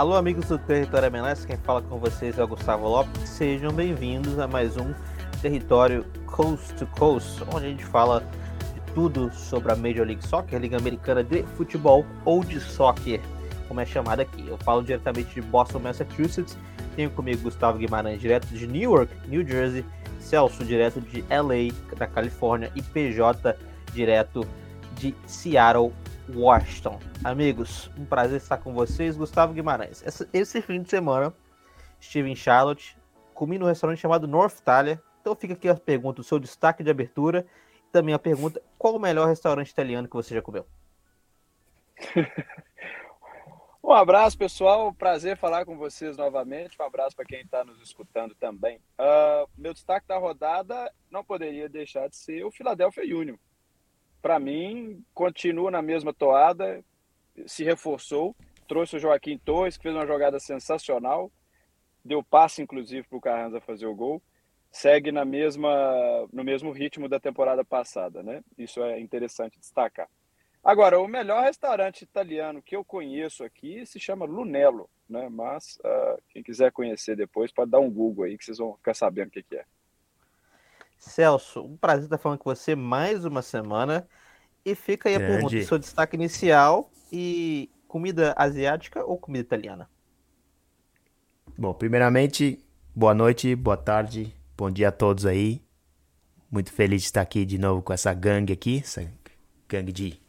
Alô, amigos do Território MLS, quem fala com vocês é o Gustavo Lopes. Sejam bem-vindos a mais um Território Coast to Coast, onde a gente fala de tudo sobre a Major League Soccer, Liga Americana de Futebol ou de Soccer, como é chamada aqui. Eu falo diretamente de Boston, Massachusetts. Tenho comigo Gustavo Guimarães, direto de Newark, New Jersey, Celso, direto de LA, da Califórnia, e PJ, direto de Seattle, Washington. Amigos, um prazer estar com vocês. Gustavo Guimarães. Esse, esse fim de semana estive em Charlotte, comi num restaurante chamado North Italia. Então fica aqui a pergunta, o seu destaque de abertura. E também a pergunta, qual o melhor restaurante italiano que você já comeu? um abraço, pessoal. Prazer falar com vocês novamente. Um abraço para quem está nos escutando também. Uh, meu destaque da rodada não poderia deixar de ser o Philadelphia Union para mim, continua na mesma toada, se reforçou, trouxe o Joaquim Torres, que fez uma jogada sensacional, deu passe, inclusive, para o Carranza fazer o gol, segue na mesma, no mesmo ritmo da temporada passada, né? Isso é interessante destacar. Agora, o melhor restaurante italiano que eu conheço aqui se chama Lunello, né? Mas uh, quem quiser conhecer depois pode dar um Google aí que vocês vão ficar sabendo o que, que é. Celso, um prazer estar falando com você mais uma semana. E fica aí a Grande. pergunta: seu destaque inicial e comida asiática ou comida italiana? Bom, primeiramente, boa noite, boa tarde, bom dia a todos aí. Muito feliz de estar aqui de novo com essa gangue aqui, essa gangue de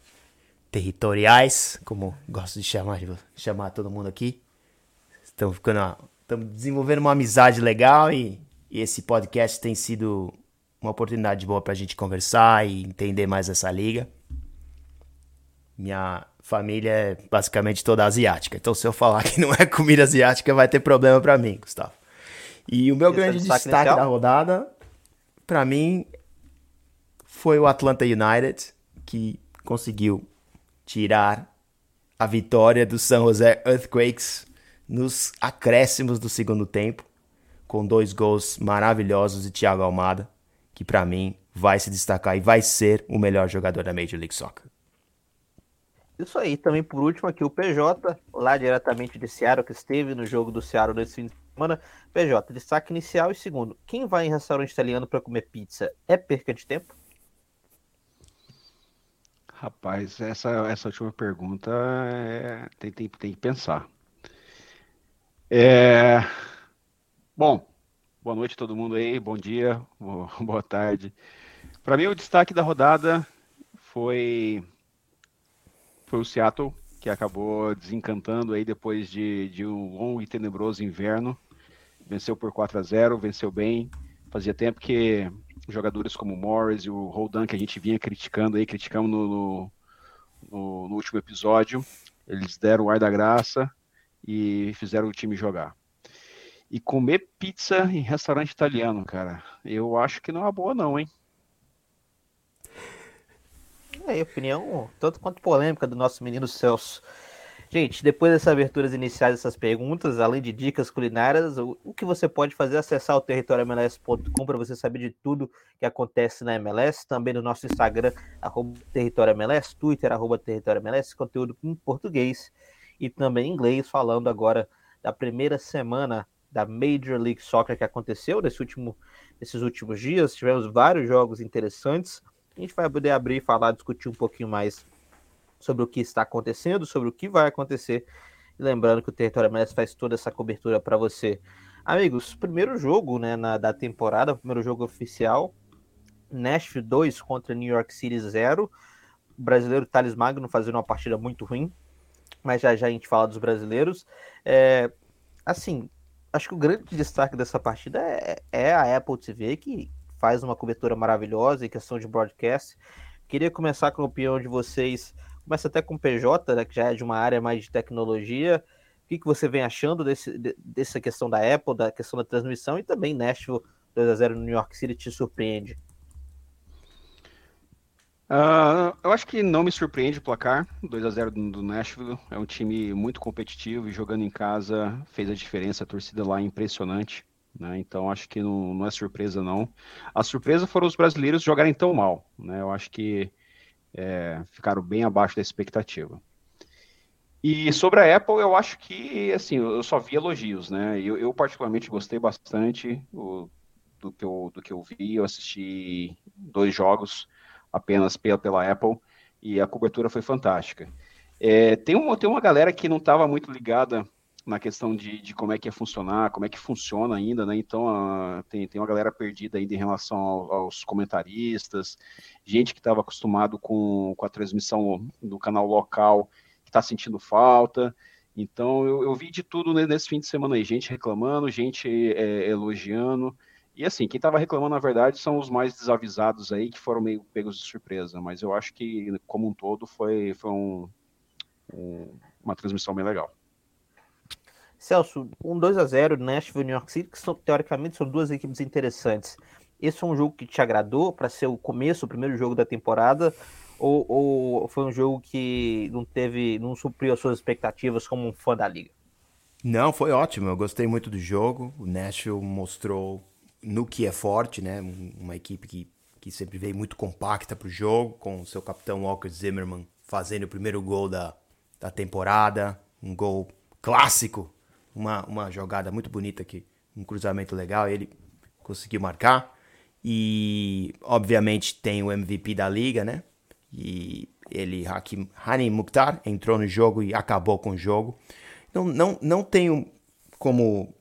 territoriais, como gosto de chamar, de chamar todo mundo aqui. Estamos ficando, estamos desenvolvendo uma amizade legal e, e esse podcast tem sido uma oportunidade boa para a gente conversar e entender mais essa liga. Minha família é basicamente toda asiática, então se eu falar que não é comida asiática vai ter problema para mim, Gustavo. E o meu Esse grande é destaque, destaque da rodada, para mim, foi o Atlanta United, que conseguiu tirar a vitória do San Jose Earthquakes nos acréscimos do segundo tempo, com dois gols maravilhosos de Thiago Almada que para mim vai se destacar e vai ser o melhor jogador da Major League Soccer. Isso aí, também por último aqui o PJ, lá diretamente de Seattle, que esteve no jogo do Seattle nesse fim de semana. PJ, destaque inicial e segundo, quem vai em restaurante italiano para comer pizza é perca de tempo? Rapaz, essa, essa última pergunta é, tem, tem, tem que pensar. É, bom, Boa noite a todo mundo aí, bom dia, boa tarde. Para mim, o destaque da rodada foi, foi o Seattle, que acabou desencantando aí depois de, de um longo e tenebroso inverno. Venceu por 4 a 0 venceu bem. Fazia tempo que jogadores como o Morris e o Roldan, que a gente vinha criticando aí, criticamos no, no, no último episódio, eles deram o ar da graça e fizeram o time jogar. E comer pizza em restaurante italiano, cara, eu acho que não é boa não, hein? É, opinião tanto quanto polêmica do nosso menino Celso. Gente, depois dessas aberturas iniciais dessas perguntas, além de dicas culinárias, o, o que você pode fazer é acessar o territoriomls.com para você saber de tudo que acontece na MLS, também no nosso Instagram, arroba territoriomls, Twitter, arroba territoriomls, conteúdo em português e também em inglês, falando agora da primeira semana da Major League Soccer que aconteceu nesse último, nesses últimos dias. Tivemos vários jogos interessantes. A gente vai poder abrir, falar, discutir um pouquinho mais sobre o que está acontecendo, sobre o que vai acontecer. E lembrando que o Território MLS faz toda essa cobertura para você. Amigos, primeiro jogo né, na, da temporada, primeiro jogo oficial. Nashville 2 contra New York City 0. O brasileiro Thales Magno fazendo uma partida muito ruim, mas já já a gente fala dos brasileiros. É, assim, acho que o grande destaque dessa partida é, é, a Apple TV, que faz uma cobertura maravilhosa em questão de broadcast. Queria começar com a opinião de vocês. Começa até com o PJ, né, que já é de uma área mais de tecnologia. O que, que você vem achando desse, dessa questão da Apple, da questão da transmissão e também Nashville 2x0 no New York City te surpreende? Uh, eu acho que não me surpreende o placar, 2 a 0 do, Nashville. É um time muito competitivo e jogando em casa fez a diferença. A torcida lá é impressionante, né? Então acho que não, não é surpresa não. A surpresa foram os brasileiros jogarem tão mal, né? Eu acho que é, ficaram bem abaixo da expectativa. E sobre a Apple, eu acho que, assim, eu só vi elogios, né? Eu, eu particularmente gostei bastante do, do, que eu, do que eu vi. Eu assisti dois jogos apenas pela, pela Apple e a cobertura foi fantástica. É, tem, uma, tem uma galera que não estava muito ligada na questão de, de, como é que ia funcionar, como é que funciona ainda, né? Então, uh, tem, tem uma galera perdida ainda em relação ao, aos comentaristas, gente que estava acostumado com, com a transmissão do canal local está sentindo falta. Então, eu, eu, vi de tudo nesse fim de semana aí, gente reclamando, gente é, elogiando. E assim, quem estava reclamando, na verdade, são os mais desavisados aí, que foram meio pegos de surpresa. Mas eu acho que, como um todo, foi, foi um, um, uma transmissão bem legal. Celso, um 2 a 0 Nashville e New York City, que são, teoricamente são duas equipes interessantes. Esse foi um jogo que te agradou para ser o começo, o primeiro jogo da temporada? Ou, ou foi um jogo que não teve, não supriu as suas expectativas como um fã da liga? Não, foi ótimo. Eu gostei muito do jogo. O Nashville mostrou no que é forte, né? Uma equipe que, que sempre veio muito compacta para o jogo, com o seu capitão Walker Zimmerman fazendo o primeiro gol da, da temporada, um gol clássico, uma, uma jogada muito bonita aqui, um cruzamento legal, ele conseguiu marcar. E obviamente tem o MVP da liga, né? E ele, Hakim Hani Mukhtar, entrou no jogo e acabou com o jogo. Não, não, não tenho como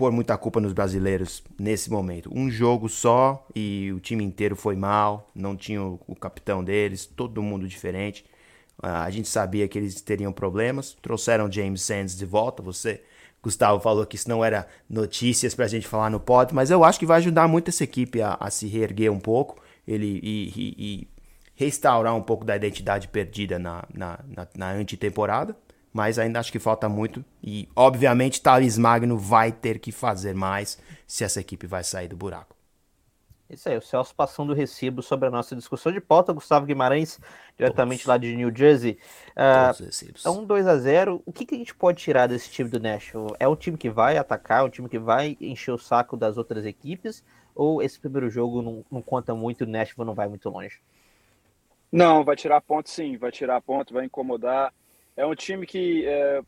pôr muita culpa nos brasileiros nesse momento. Um jogo só e o time inteiro foi mal, não tinha o, capitão deles, todo mundo diferente. Uh, a gente sabia que eles teriam problemas. Trouxeram James Sands de volta. Você, Gustavo, falou que isso não era notícias para a gente falar no pod, mas eu acho que vai ajudar muito essa equipe a, a se reerguer um pouco ele e, e, e restaurar um pouco da identidade perdida na, na, na, na antetemporada, mas ainda acho que falta muito e, obviamente, Thales Magno vai ter que fazer mais se essa equipe vai sair do buraco. Isso aí, o Celso passando o recibo sobre a nossa discussão de pauta. Gustavo Guimarães, diretamente Todos. lá de New Jersey. Uh, é um 2 a 0 O que, que, a gente pode tirar desse time do Nashville? É um time que vai atacar, é um time que vai encher o saco das outras equipes? Ou esse primeiro jogo não, não conta muito e o Nashville não vai muito longe? Não, vai tirar ponto sim, vai tirar ponto, vai incomodar. É um time que, é,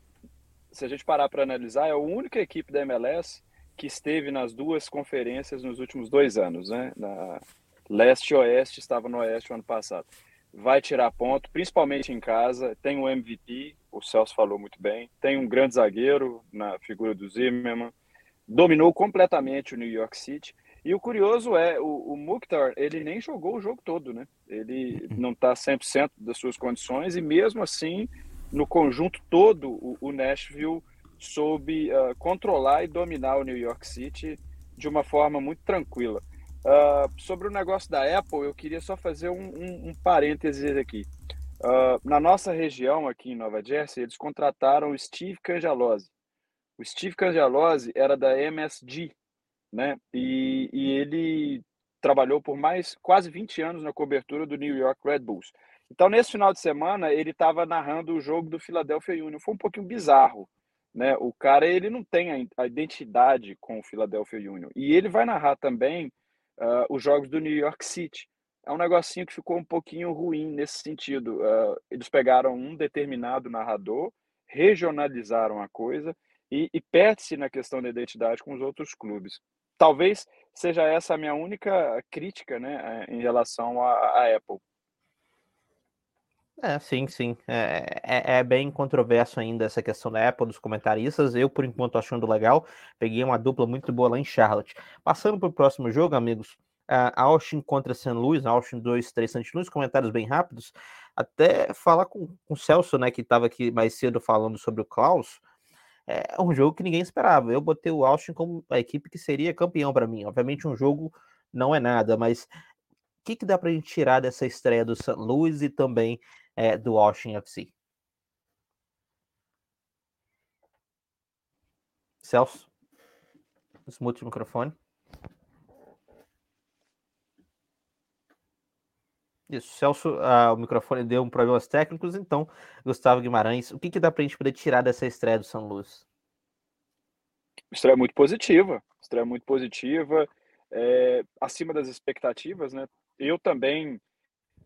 se a gente parar para analisar, é a única equipe da MLS que esteve nas duas conferências nos últimos dois anos, né? Na leste e oeste, estava no oeste o ano passado. Vai tirar ponto, principalmente em casa. Tem um MVP, o Celso falou muito bem. Tem um grande zagueiro na figura do Zimmerman. Dominou completamente o New York City. E o curioso é, o, o Mukhtar, ele nem jogou o jogo todo, né? Ele não está 100% das suas condições e mesmo assim, no conjunto todo, o, o Nashville soube uh, controlar e dominar o New York City de uma forma muito tranquila. Uh, sobre o negócio da Apple, eu queria só fazer um, um, um parênteses aqui. Uh, na nossa região, aqui em Nova Jersey, eles contrataram o Steve Cangelose. O Steve Cangelose era da MSG, né? E, e ele trabalhou por mais quase 20 anos na cobertura do New York Red Bulls. Então, nesse final de semana, ele estava narrando o jogo do Philadelphia Union. Foi um pouquinho bizarro, né? O cara, ele não tem a identidade com o Philadelphia Union. E ele vai narrar também uh, os jogos do New York City. É um negocinho que ficou um pouquinho ruim nesse sentido. Uh, eles pegaram um determinado narrador, regionalizaram a coisa e, e perde-se na questão da identidade com os outros clubes talvez seja essa a minha única crítica né, em relação à, Apple. É, sim, sim. É, é, é, bem controverso ainda essa questão da Apple, dos comentaristas. Eu, por enquanto, achando legal. Peguei uma dupla muito boa lá em Charlotte. Passando para o próximo jogo, amigos. A Austin contra St. Louis, Austin 2, 3 St. Louis, comentários bem rápidos. Até falar com, com o Celso, né, que estava aqui mais cedo falando sobre o Klaus é um jogo que ninguém esperava. Eu botei o Austin como a equipe que seria campeão para mim. Obviamente, um jogo não é nada, mas o que, que dá para a gente tirar dessa estreia do St. Louis e também é, do Austin FC? Celso, desmute o microfone. Isso, Celso, ah, o microfone deu um problemas técnicos, então, Gustavo Guimarães, o que, que dá para a gente poder tirar dessa estreia do São Luís? Estreia muito positiva, estreia muito positiva, é, acima das expectativas, né? Eu também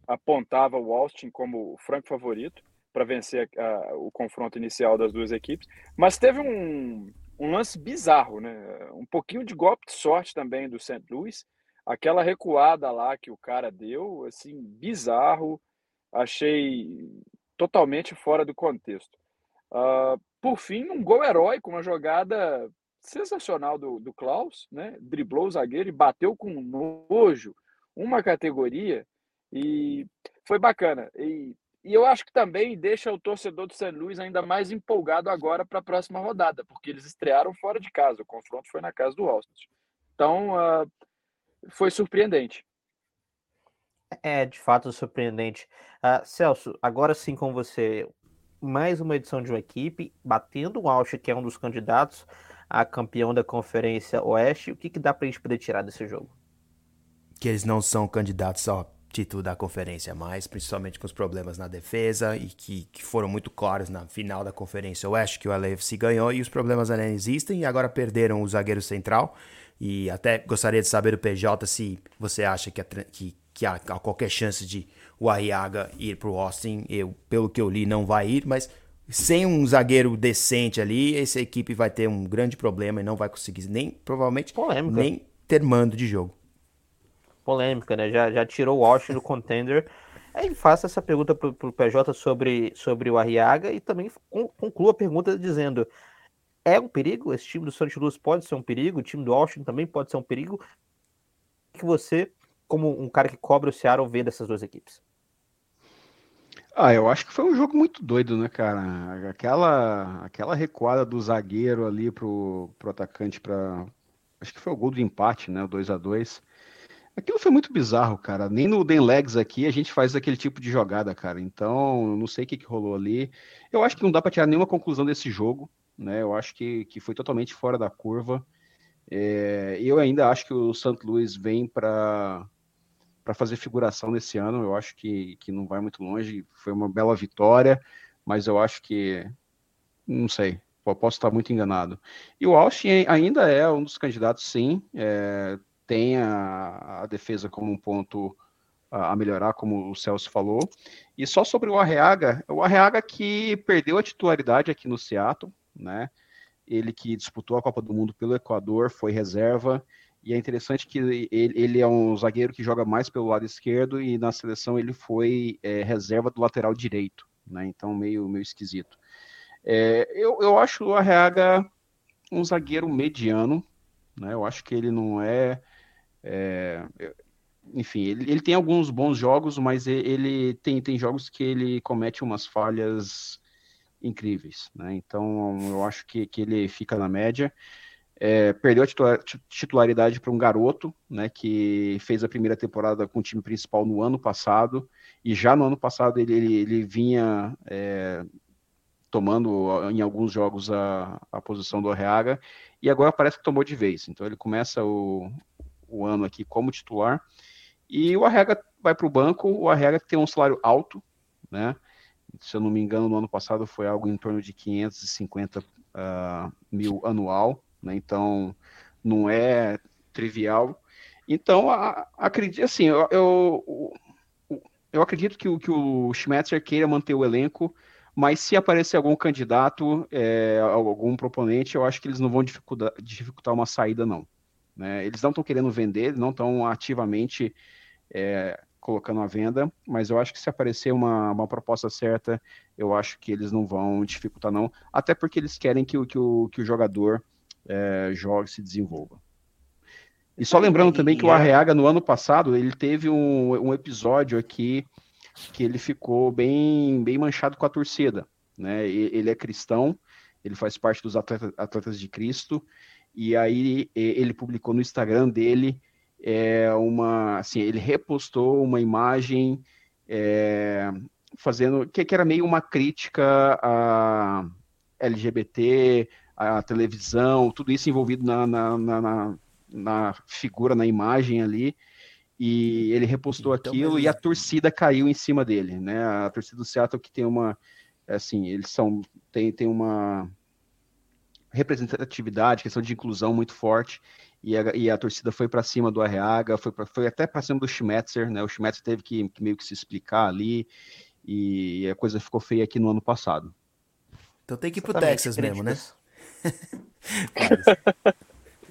apontava o Austin como o franco favorito para vencer o confronto inicial das duas equipes. Mas teve um, um lance bizarro, né? Um pouquinho de golpe de sorte também do St. Louis. Aquela recuada lá que o cara deu, assim, bizarro. Achei totalmente fora do contexto. Uh, por fim, um gol heróico, uma jogada sensacional do, do Klaus, né? Driblou o zagueiro e bateu com nojo uma categoria e foi bacana. E, e eu acho que também deixa o torcedor do San Luís ainda mais empolgado agora para a próxima rodada, porque eles estrearam fora de casa, o confronto foi na casa do Austin. Então, uh, foi surpreendente. É, de fato, surpreendente. Uh, Celso, agora sim com você, mais uma edição de uma equipe, batendo o Alcha, que é um dos candidatos a campeão da Conferência Oeste. O que, que dá para a gente poder tirar desse jogo? Que eles não são candidatos ao título da conferência mais, principalmente com os problemas na defesa e que, que foram muito claros na final da Conferência Oeste, que o LAFC ganhou e os problemas ainda existem e agora perderam o zagueiro central. E até gostaria de saber do PJ se você acha que, a, que, que há, há qualquer chance de o Arriaga ir para o Austin. Eu, pelo que eu li, não vai ir, mas sem um zagueiro decente ali, essa equipe vai ter um grande problema e não vai conseguir nem, provavelmente, Polêmica. nem ter mando de jogo. Polêmica, né? Já, já tirou o Austin do contender. Aí faça essa pergunta para o PJ sobre, sobre o Arriaga e também conclua a pergunta dizendo: é um perigo? Esse time do Santos Luz pode ser um perigo? O time do Austin também pode ser um perigo? Que você, como um cara que cobre o Seattle, vê dessas duas equipes? Ah, eu acho que foi um jogo muito doido, né, cara? Aquela, aquela recuada do zagueiro ali pro, pro atacante para acho que foi o gol do empate, né, o 2 a 2. Aquilo foi muito bizarro, cara. Nem no Den Legs aqui a gente faz aquele tipo de jogada, cara. Então, não sei o que, que rolou ali. Eu acho que não dá para tirar nenhuma conclusão desse jogo, né? Eu acho que, que foi totalmente fora da curva. É, eu ainda acho que o St. Louis vem para para fazer figuração nesse ano. Eu acho que, que não vai muito longe. Foi uma bela vitória, mas eu acho que. Não sei, posso estar muito enganado. E o Austin ainda é um dos candidatos, sim. É, tem a, a, defesa como um ponto a, melhorar, como o Celso falou. E só sobre o Arreaga, o Arreaga que perdeu a titularidade aqui no Seattle, né? Ele que disputou a Copa do Mundo pelo Equador, foi reserva. E é interessante que ele, ele, é um zagueiro que joga mais pelo lado esquerdo e na seleção ele foi é, reserva do lateral direito, né? Então meio, meio esquisito. É, eu, eu acho o Arreaga um zagueiro mediano, né? Eu acho que ele não é, é enfim, ele, ele, tem alguns bons jogos, mas ele tem, tem jogos que ele comete umas falhas incríveis, né? Então eu acho que, que ele fica na média é, perdeu a titularidade para um garoto, né, que fez a primeira temporada com o time principal no ano passado, e já no ano passado ele, ele, ele vinha é, tomando em alguns jogos a, a posição do Arreaga, e agora parece que tomou de vez. Então ele começa o, o ano aqui como titular, e o Arreaga vai para o banco, o Arreaga tem um salário alto, né, se eu não me engano, no ano passado foi algo em torno de 550 uh, ah, mil anual, né? Então, não é trivial. Então, acredito, assim, eu, eu, eu, acredito que o, que o Schmetzer queira manter o elenco, mas se aparecer algum candidato, é, algum proponente, eu acho que eles não vão dificultar, dificultar uma saída, não. Né? Eles não estão querendo vender, não estão ativamente é, colocando à venda, mas eu acho que se aparecer uma, uma proposta certa, eu acho que eles não vão dificultar, não. Até porque eles querem que, que, o, que o jogador é, jogue, se desenvolva. E só lembrando também que o Arreaga, no ano passado, ele teve um, um episódio aqui que ele ficou bem, bem manchado com a torcida. Né? Ele é cristão, ele faz parte dos atletas, atletas de Cristo, e aí ele publicou no Instagram dele é, uma, assim, ele repostou uma imagem é, fazendo que, que, era meio uma crítica a LGBT, a televisão, tudo isso envolvido na, na, na, na figura, na imagem ali, e ele repostou então, aquilo e a torcida caiu em cima dele, né? A torcida do Seattle que tem uma, assim, eles são, tem, tem uma representatividade, questão de inclusão muito forte, e a, e a torcida foi para cima do Arreaga, foi, pra, foi até para cima do Schmetzer, né? O Schmetzer teve que, que, meio que se explicar ali, e a coisa ficou feia aqui no ano passado. Então tem que ir pro exatamente, Texas mesmo, né?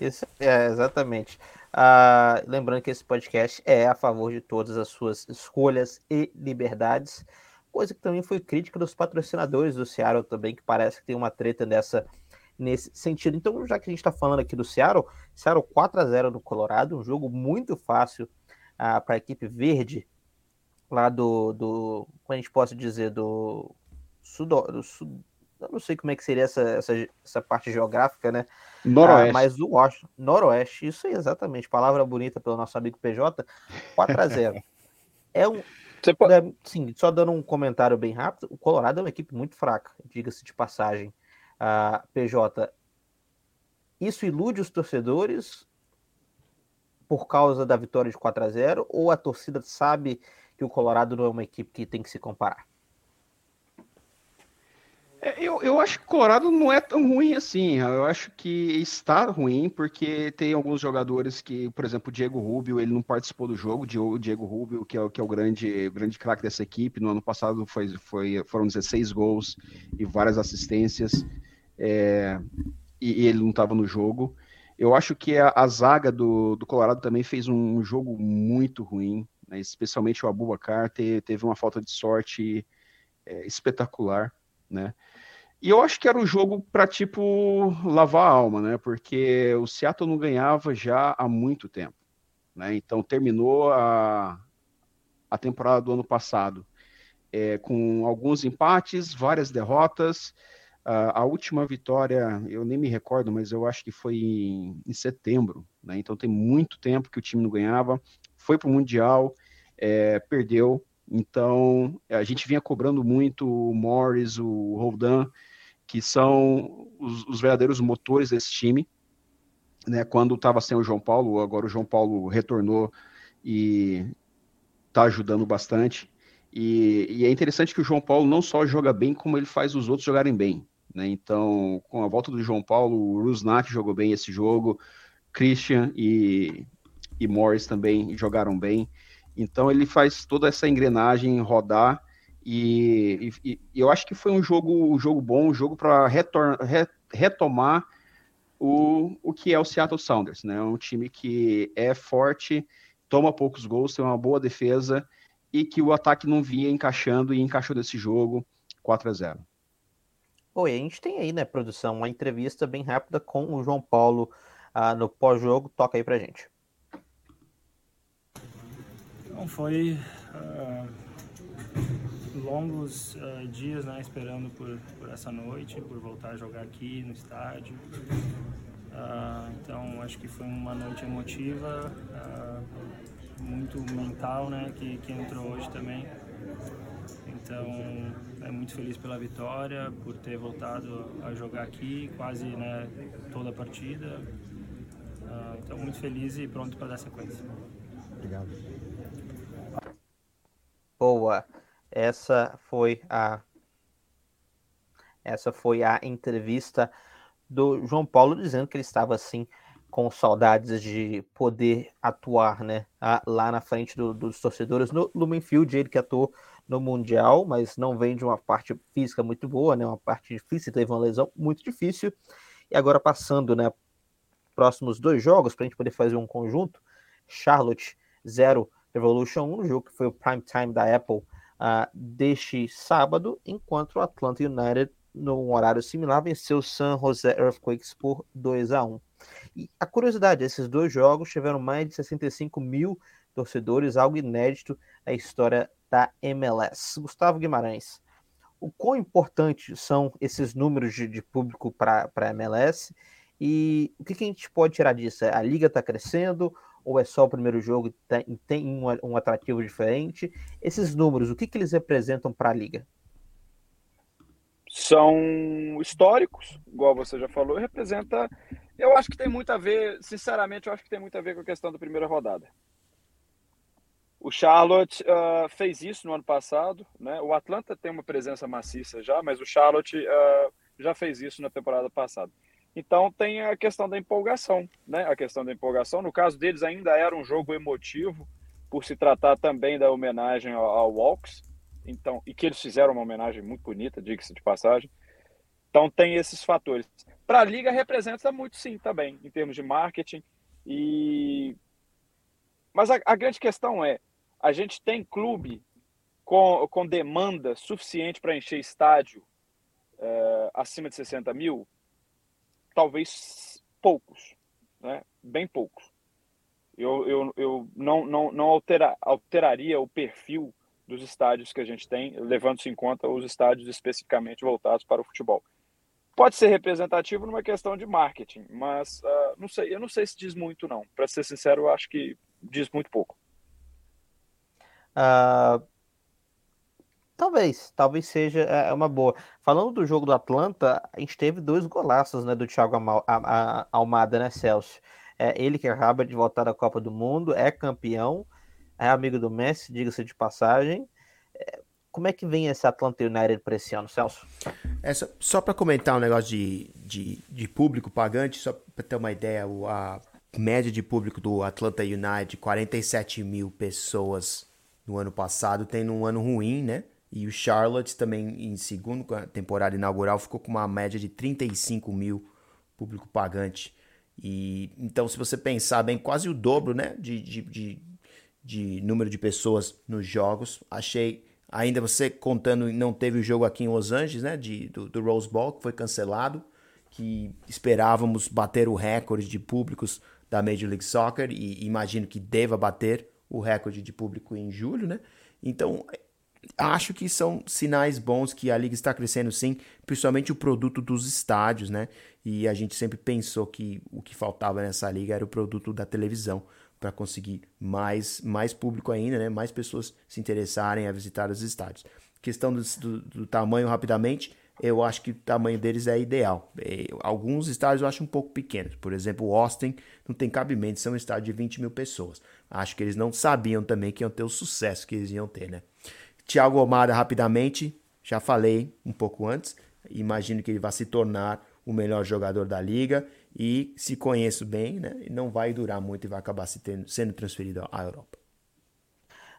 Isso, é, exatamente. Ah, lembrando que esse podcast é a favor de todas as suas escolhas e liberdades, coisa que também foi crítica dos patrocinadores do Seattle também, que parece que tem uma treta nessa, nesse sentido. Então, já que a gente está falando aqui do Seattle, Seattle 4 a 0 no Colorado, um jogo muito fácil ah, para a equipe verde lá do, do, como a gente pode dizer, do, sudo, do sud, eu não sei como é que seria essa, essa, essa parte geográfica, né? Noroeste. Ah, mas o Washington, Noroeste, isso aí, exatamente, palavra bonita pelo nosso amigo PJ, 4 a 0 É um. Pode... É, sim, só dando um comentário bem rápido, o Colorado é uma equipe muito fraca, diga-se de passagem. Ah, PJ, isso ilude os torcedores por causa da vitória de 4 a 0 ou a torcida sabe que o Colorado não é uma equipe que tem que se comparar? É, eu, eu acho que o Colorado não é tão ruim assim. Eu acho que está ruim porque tem alguns jogadores que, por exemplo, o Diego Rubio, ele não participou do jogo. O Diego Rubio, que é, que é o grande, grande craque dessa equipe, no ano passado foi, foi, foram 16 gols e várias assistências. É, e, e, ele não estava no jogo. Eu acho que a, a zaga do, do Colorado também fez um, um jogo muito ruim, né? especialmente o Abubakar te, teve uma falta de sorte é, espetacular né? E eu acho que era um jogo para tipo lavar a alma, né? Porque o Seattle não ganhava já há muito tempo, né? Então terminou a, a temporada do ano passado é, com alguns empates, várias derrotas. Uh, a última vitória, eu nem me recordo, mas eu acho que foi em, em setembro, né? Então tem muito tempo que o time não ganhava. Foi para o Mundial, é, perdeu, então, a gente vinha cobrando muito o Morris, o Roldan, que são os, os verdadeiros motores desse time. Né, quando estava sem o João Paulo, agora o João Paulo retornou e está ajudando bastante. E, e, é interessante que o João Paulo não só joga bem, como ele faz os outros jogarem bem. Né? Então, com a volta do João Paulo, o Rusnak jogou bem esse jogo, Christian e, e Morris também jogaram bem. Então ele faz toda essa engrenagem rodar e, e, e eu acho que foi um jogo, um jogo bom, um jogo para re, retomar o, o que é o Seattle Sounders, né? Um time que é forte, toma poucos gols, tem uma boa defesa e que o ataque não vinha encaixando e encaixou nesse jogo 4 a 0. Oi, a gente tem aí, né, produção, uma entrevista bem rápida com o João Paulo uh, no pós-jogo. Toca aí pra gente. Bom, foi uh, longos uh, dias né, esperando por, por, essa noite, por voltar a jogar aqui no estádio. Então acho que foi uma noite emotiva, muito mental, né, que, que entrou hoje também. Então, é muito feliz pela vitória, por ter voltado a jogar aqui, quase né, toda a partida. Uh, então, muito feliz e pronto para dar sequência. Obrigado. Boa. Essa foi a essa foi a entrevista do João Paulo dizendo que ele estava assim com saudades de poder atuar, né, lá na frente do, dos torcedores no Lumenfield, ele que atuou no Mundial, mas não vem de uma parte física muito boa, né, uma parte difícil, teve uma lesão muito difícil, e agora passando, né, próximos dois jogos, para a gente poder fazer um conjunto, Charlotte 0, Revolution 1, jogo que foi o prime time da Apple uh, deste sábado, enquanto o Atlanta United, num horário similar, venceu o San Jose Earthquakes por 2 a 1 E a curiosidade, esses dois jogos tiveram mais de 65 mil torcedores, algo inédito na história da MLS. Gustavo Guimarães, o quão importantes são esses números de, de público para a MLS e o que, que, a gente pode tirar disso? A liga está crescendo ou é só o primeiro jogo e tem um, um atrativo diferente? Esses números, o que, que eles representam para a liga? São históricos, igual você já falou, representa. Eu acho que tem muito a ver, sinceramente, eu acho que tem muito a ver com a questão da primeira rodada. O Charlotte uh, fez isso no ano passado, né? O Atlanta tem uma presença maciça já, mas o Charlotte uh, já fez isso na temporada passada. Então tem a questão da empolgação, né? A questão da empolgação. No caso deles ainda era um jogo emotivo, por se tratar também da homenagem ao, ao Walks. então e que eles fizeram uma homenagem muito bonita, diga-se de passagem. Então tem esses fatores. Para a liga representa muito sim também, em termos de marketing e mas a, a grande questão é, a gente tem clube com, com demanda suficiente para encher estádio é, acima de 60 mil? Talvez poucos, né? bem poucos. Eu, eu, eu não, não, não altera, alteraria o perfil dos estádios que a gente tem, levando-se em conta os estádios especificamente voltados para o futebol. Pode ser representativo numa questão de marketing, mas uh, não sei, eu não sei se diz muito, não. Para ser sincero, eu acho que diz muito pouco. Uh, Talvez, talvez seja é, é uma boa. Falando do jogo do Atlanta, a gente teve dois golaços, né, do Thiago Almada, né, Celso? É, ele que acaba de voltar da Copa do Mundo, é campeão, é amigo do Messi, diga-se de passagem. É, como é que vem esse Atlanta United para esse ano, Celso? É, só só para comentar um negócio de, de, de público pagante, só para ter uma ideia, a média de público do Atlanta United, 47 mil pessoas no ano passado, tem um ano ruim, né? E o Charlotte também, em segunda temporada inaugural, ficou com uma média de 35 mil público pagante. E então, se você pensar bem, quase o dobro né, de, de, de, de número de pessoas nos jogos. Achei, ainda você contando, não teve o jogo aqui em Los Angeles, né? De, do, do Rose Bowl, que foi cancelado. Que esperávamos bater o recorde de públicos da Major League Soccer e imagino que deva bater o recorde de público em julho, né? Então, acho que são sinais bons que a liga está crescendo sim, principalmente o produto dos estádios, né? E a gente sempre pensou que o que faltava nessa liga era o produto da televisão para conseguir mais, mais público ainda, né? Mais pessoas se interessarem a visitar os estádios. Questão do, do, do tamanho rapidamente, eu acho que o tamanho deles é ideal. É, alguns estádios eu acho um pouco pequenos. Por exemplo, o Austin não tem cabimento, são um estádio de 20 mil pessoas. Acho que eles não sabiam também que iam ter o sucesso que eles iam ter, né? Thiago Almada, rapidamente, já falei um pouco antes, imagino que ele vai se tornar o melhor jogador da liga e, se conheço bem, né, não vai durar muito e vai acabar se tendo, sendo transferido à Europa.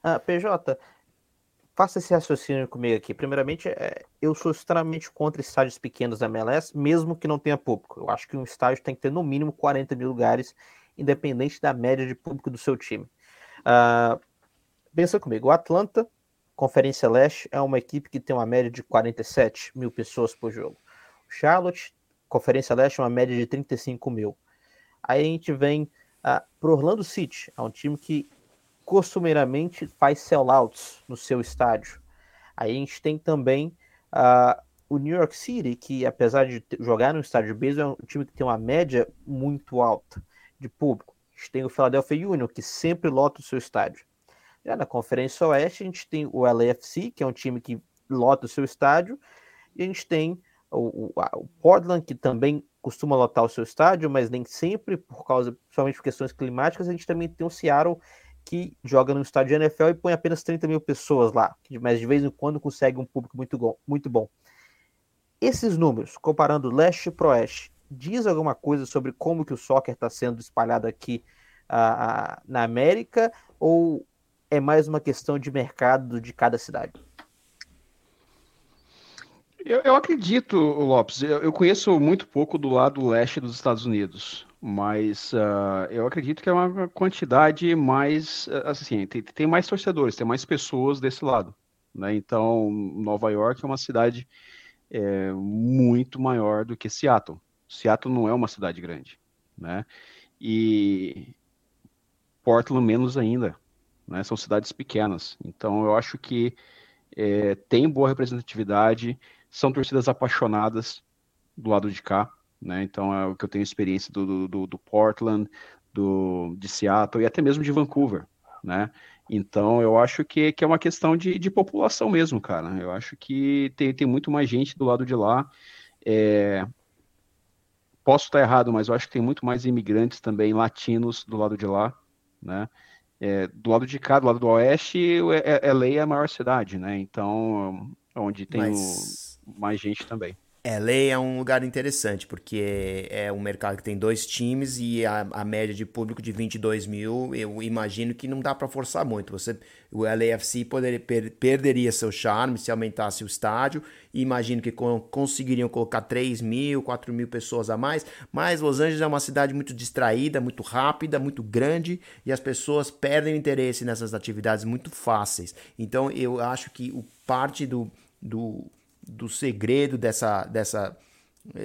Ah, PJ, faça esse raciocínio comigo aqui. Primeiramente, é, eu sou extremamente contra estádios pequenos da MLS, mesmo que não tenha público. Eu acho que um estádio tem que ter no mínimo 40 mil lugares, independente da média de público do seu time. Ah, pensa comigo, o Atlanta Conferência Leste é uma equipe que tem uma média de 47 mil pessoas por jogo. Charlotte, Conferência Leste, é uma média de 35 mil. Aí a gente vem uh, para Orlando City, é um time que costumeiramente faz sellouts no seu estádio. Aí a gente tem também uh, o New York City, que apesar de jogar no estádio base, é um time que tem uma média muito alta de público. A gente tem o Philadelphia Union, que sempre lota o seu estádio. Já na Conferência Oeste, a gente tem o LAFC, que é um time que lota o seu estádio, e a gente tem o, o, o Portland, que também costuma lotar o seu estádio, mas nem sempre, por causa, principalmente por questões climáticas, a gente também tem o Seattle, que joga no estádio de NFL e põe apenas 30 mil pessoas lá, mas de vez em quando consegue um público muito bom. Muito bom. Esses números, comparando leste para oeste, diz alguma coisa sobre como que o soccer está sendo espalhado aqui uh, na América, ou é mais uma questão de mercado de cada cidade? Eu, eu acredito, Lopes, eu, eu, conheço muito pouco do lado leste dos Estados Unidos, mas uh, eu acredito que é uma quantidade mais, assim, tem, tem mais torcedores, tem mais pessoas desse lado. Né? Então, Nova York é uma cidade é, muito maior do que Seattle. Seattle não é uma cidade grande, né? E Portland menos ainda né? São cidades pequenas. Então eu acho que é, tem boa representatividade, são torcidas apaixonadas do lado de cá, né? Então é o que eu tenho experiência do, do, do Portland, do, de Seattle e até mesmo de Vancouver, né? Então eu acho que, que é uma questão de, de população mesmo, cara. Eu acho que tem, tem muito mais gente do lado de lá. É... Posso estar errado, mas eu acho que tem muito mais imigrantes também latinos do lado de lá, né? É, do lado de cá, do lado do oeste, é, é, LA é a maior cidade, né? Então, onde tem Mas... o, mais gente também. LA é um lugar interessante, porque é um mercado que tem dois times e a, a média de público de 22 mil, eu imagino que não dá para forçar muito. Você, o LAFC per, perderia seu charme se aumentasse o estádio, e imagino que conseguiriam colocar 3 mil, 4 mil pessoas a mais, mas Los Angeles é uma cidade muito distraída, muito rápida, muito grande, e as pessoas perdem o interesse nessas atividades muito fáceis. Então eu acho que o parte do, do do segredo dessa, dessa,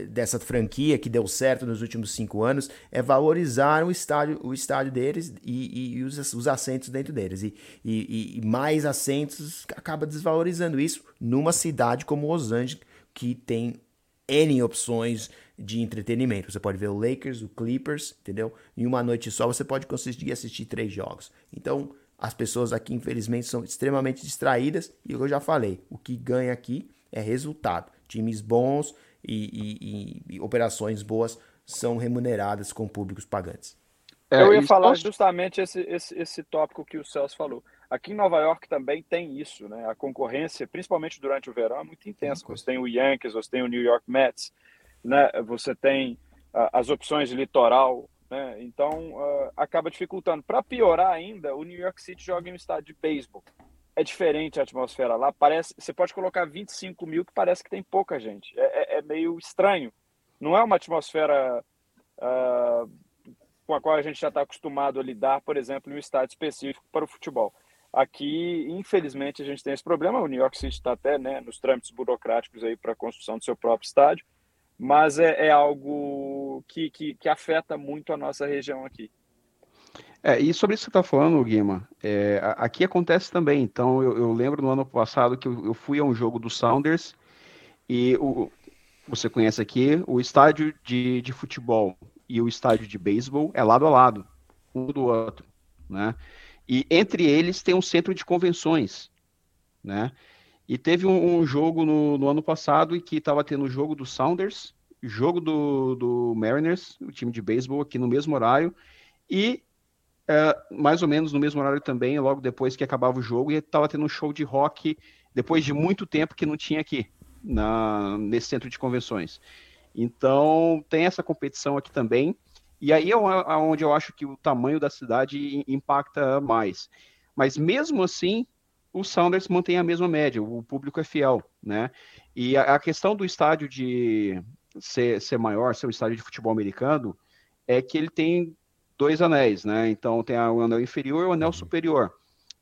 dessa franquia que deu certo nos últimos cinco anos é valorizar o estádio, o estádio deles e, e os, os assentos dentro deles. E, e, e, mais assentos acaba desvalorizando isso numa cidade como Los Angeles, que tem N opções de entretenimento. Você pode ver o Lakers, o Clippers, entendeu? Em uma noite só você pode conseguir assistir três jogos. Então, as pessoas aqui, infelizmente, são extremamente distraídas. E eu já falei, o que ganha aqui é resultado. Times bons e, e, e operações boas são remuneradas com públicos pagantes. É, eu ia falar justamente esse, esse, esse tópico que o Celso falou. Aqui em Nova York também tem isso, né? A concorrência, principalmente durante o verão, é muito intensa. Você tem o Yankees, você tem o New York Mets, né? Você tem uh, as opções de litoral, né? Então uh, acaba dificultando. Para piorar ainda, o New York City joga em um estádio de beisebol é diferente a atmosfera lá. Parece, você pode colocar 25 mil que parece que tem pouca gente. É, é, é meio estranho. Não é uma atmosfera uh, com a qual a gente já está acostumado a lidar, por exemplo, em um estádio específico para o futebol. Aqui, infelizmente, a gente tem esse problema. O New York City está até né, nos trâmites burocráticos aí para a construção do seu próprio estádio, mas é, é algo que, que, que afeta muito a nossa região aqui. É, e sobre isso que você está falando, Guima, é, aqui acontece também. Então, eu, eu, lembro no ano passado que eu, eu, fui a um jogo do Sounders e o, você conhece aqui, o estádio de, de futebol e o estádio de beisebol é lado a lado, um do outro, né? E entre eles tem um centro de convenções, né? E teve um, um jogo no, no, ano passado em que estava tendo o jogo do Sounders, jogo do, do Mariners, o time de beisebol aqui no mesmo horário, e é, mais ou menos no mesmo horário também, logo depois que acabava o jogo, e estava tendo um show de rock depois de muito tempo que não tinha aqui, na, nesse centro de convenções. Então, tem essa competição aqui também, e aí é onde eu acho que o tamanho da cidade impacta mais. Mas mesmo assim, o Sounders mantém a mesma média, o público é fiel, né? E a, a questão do estádio de ser, ser maior, ser um estádio de futebol americano, é que ele tem dois anéis, né? Então tem o anel inferior e o anel uhum. superior.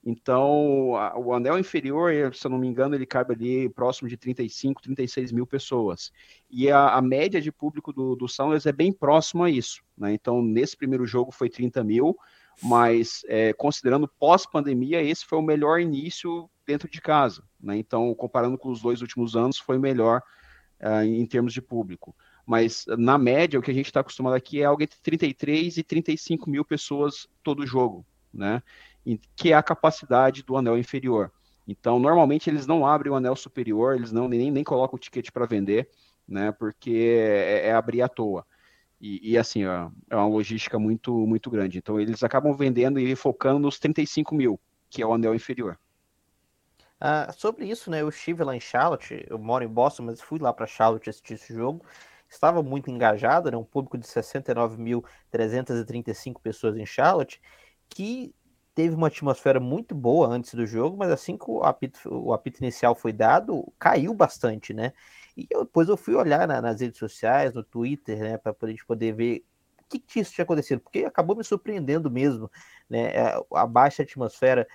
Então, a, o anel inferior, se eu não me engano, ele cabe ali próximo de 35, 36 mil pessoas. E a, a média de público do, do Sounders é bem próximo a isso. Né? Então, nesse primeiro jogo foi 30 mil, mas é, considerando pós-pandemia, esse foi o melhor início dentro de casa. Né? Então, comparando com os dois últimos anos, foi melhor uh, em termos de público mas na média o que a gente está acostumado aqui é algo entre 33 e 35 mil pessoas todo jogo, né? Que é a capacidade do anel inferior. Então, normalmente eles não abrem o anel superior, eles não nem, nem colocam o ticket para vender, né? Porque é, é, abrir à toa. E, e assim, é uma logística muito, muito grande. Então, eles acabam vendendo e focando nos 35 mil, que é o anel inferior. Ah, sobre isso, né? Eu estive lá em Charlotte, eu moro em Boston, mas fui lá para Charlotte assistir esse jogo estava muito engajado, né, um público de 69.335 pessoas em Charlotte, que teve uma atmosfera muito boa antes do jogo, mas assim que o apito, o apito inicial foi dado, caiu bastante, né? E eu, depois eu fui olhar na, nas redes sociais, no Twitter, né, para a gente poder ver o que, que isso tinha acontecido, porque acabou me surpreendendo mesmo, né? É, a baixa atmosfera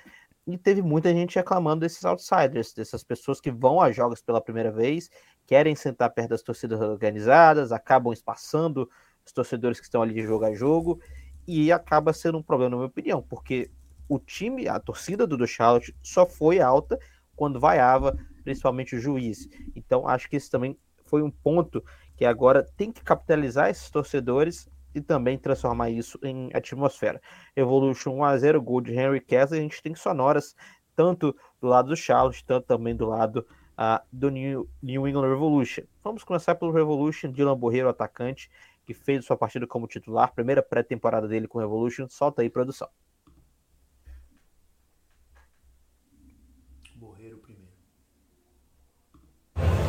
e teve muita gente reclamando desses outsiders, dessas pessoas que vão a jogos pela primeira vez, querem sentar perto das torcidas organizadas, acabam espaçando os torcedores que estão ali de jogo a jogo, e acaba sendo um problema, na minha opinião, porque o time, a torcida do, do Charlotte só foi alta quando vaiava, principalmente o juiz. Então, acho que isso também foi um ponto que agora tem que capitalizar esses torcedores e também transformar isso em atmosfera. Evolution 1 a 0 gol de Henry Kessler, a gente tem sonoras tanto do lado do Charlotte, tanto também do lado uh, do New, New England Revolution. Vamos começar pelo Revolution, Dylan Borreiro, atacante, que fez sua partida como titular, primeira pré-temporada dele com o Revolution. Solta aí, produção.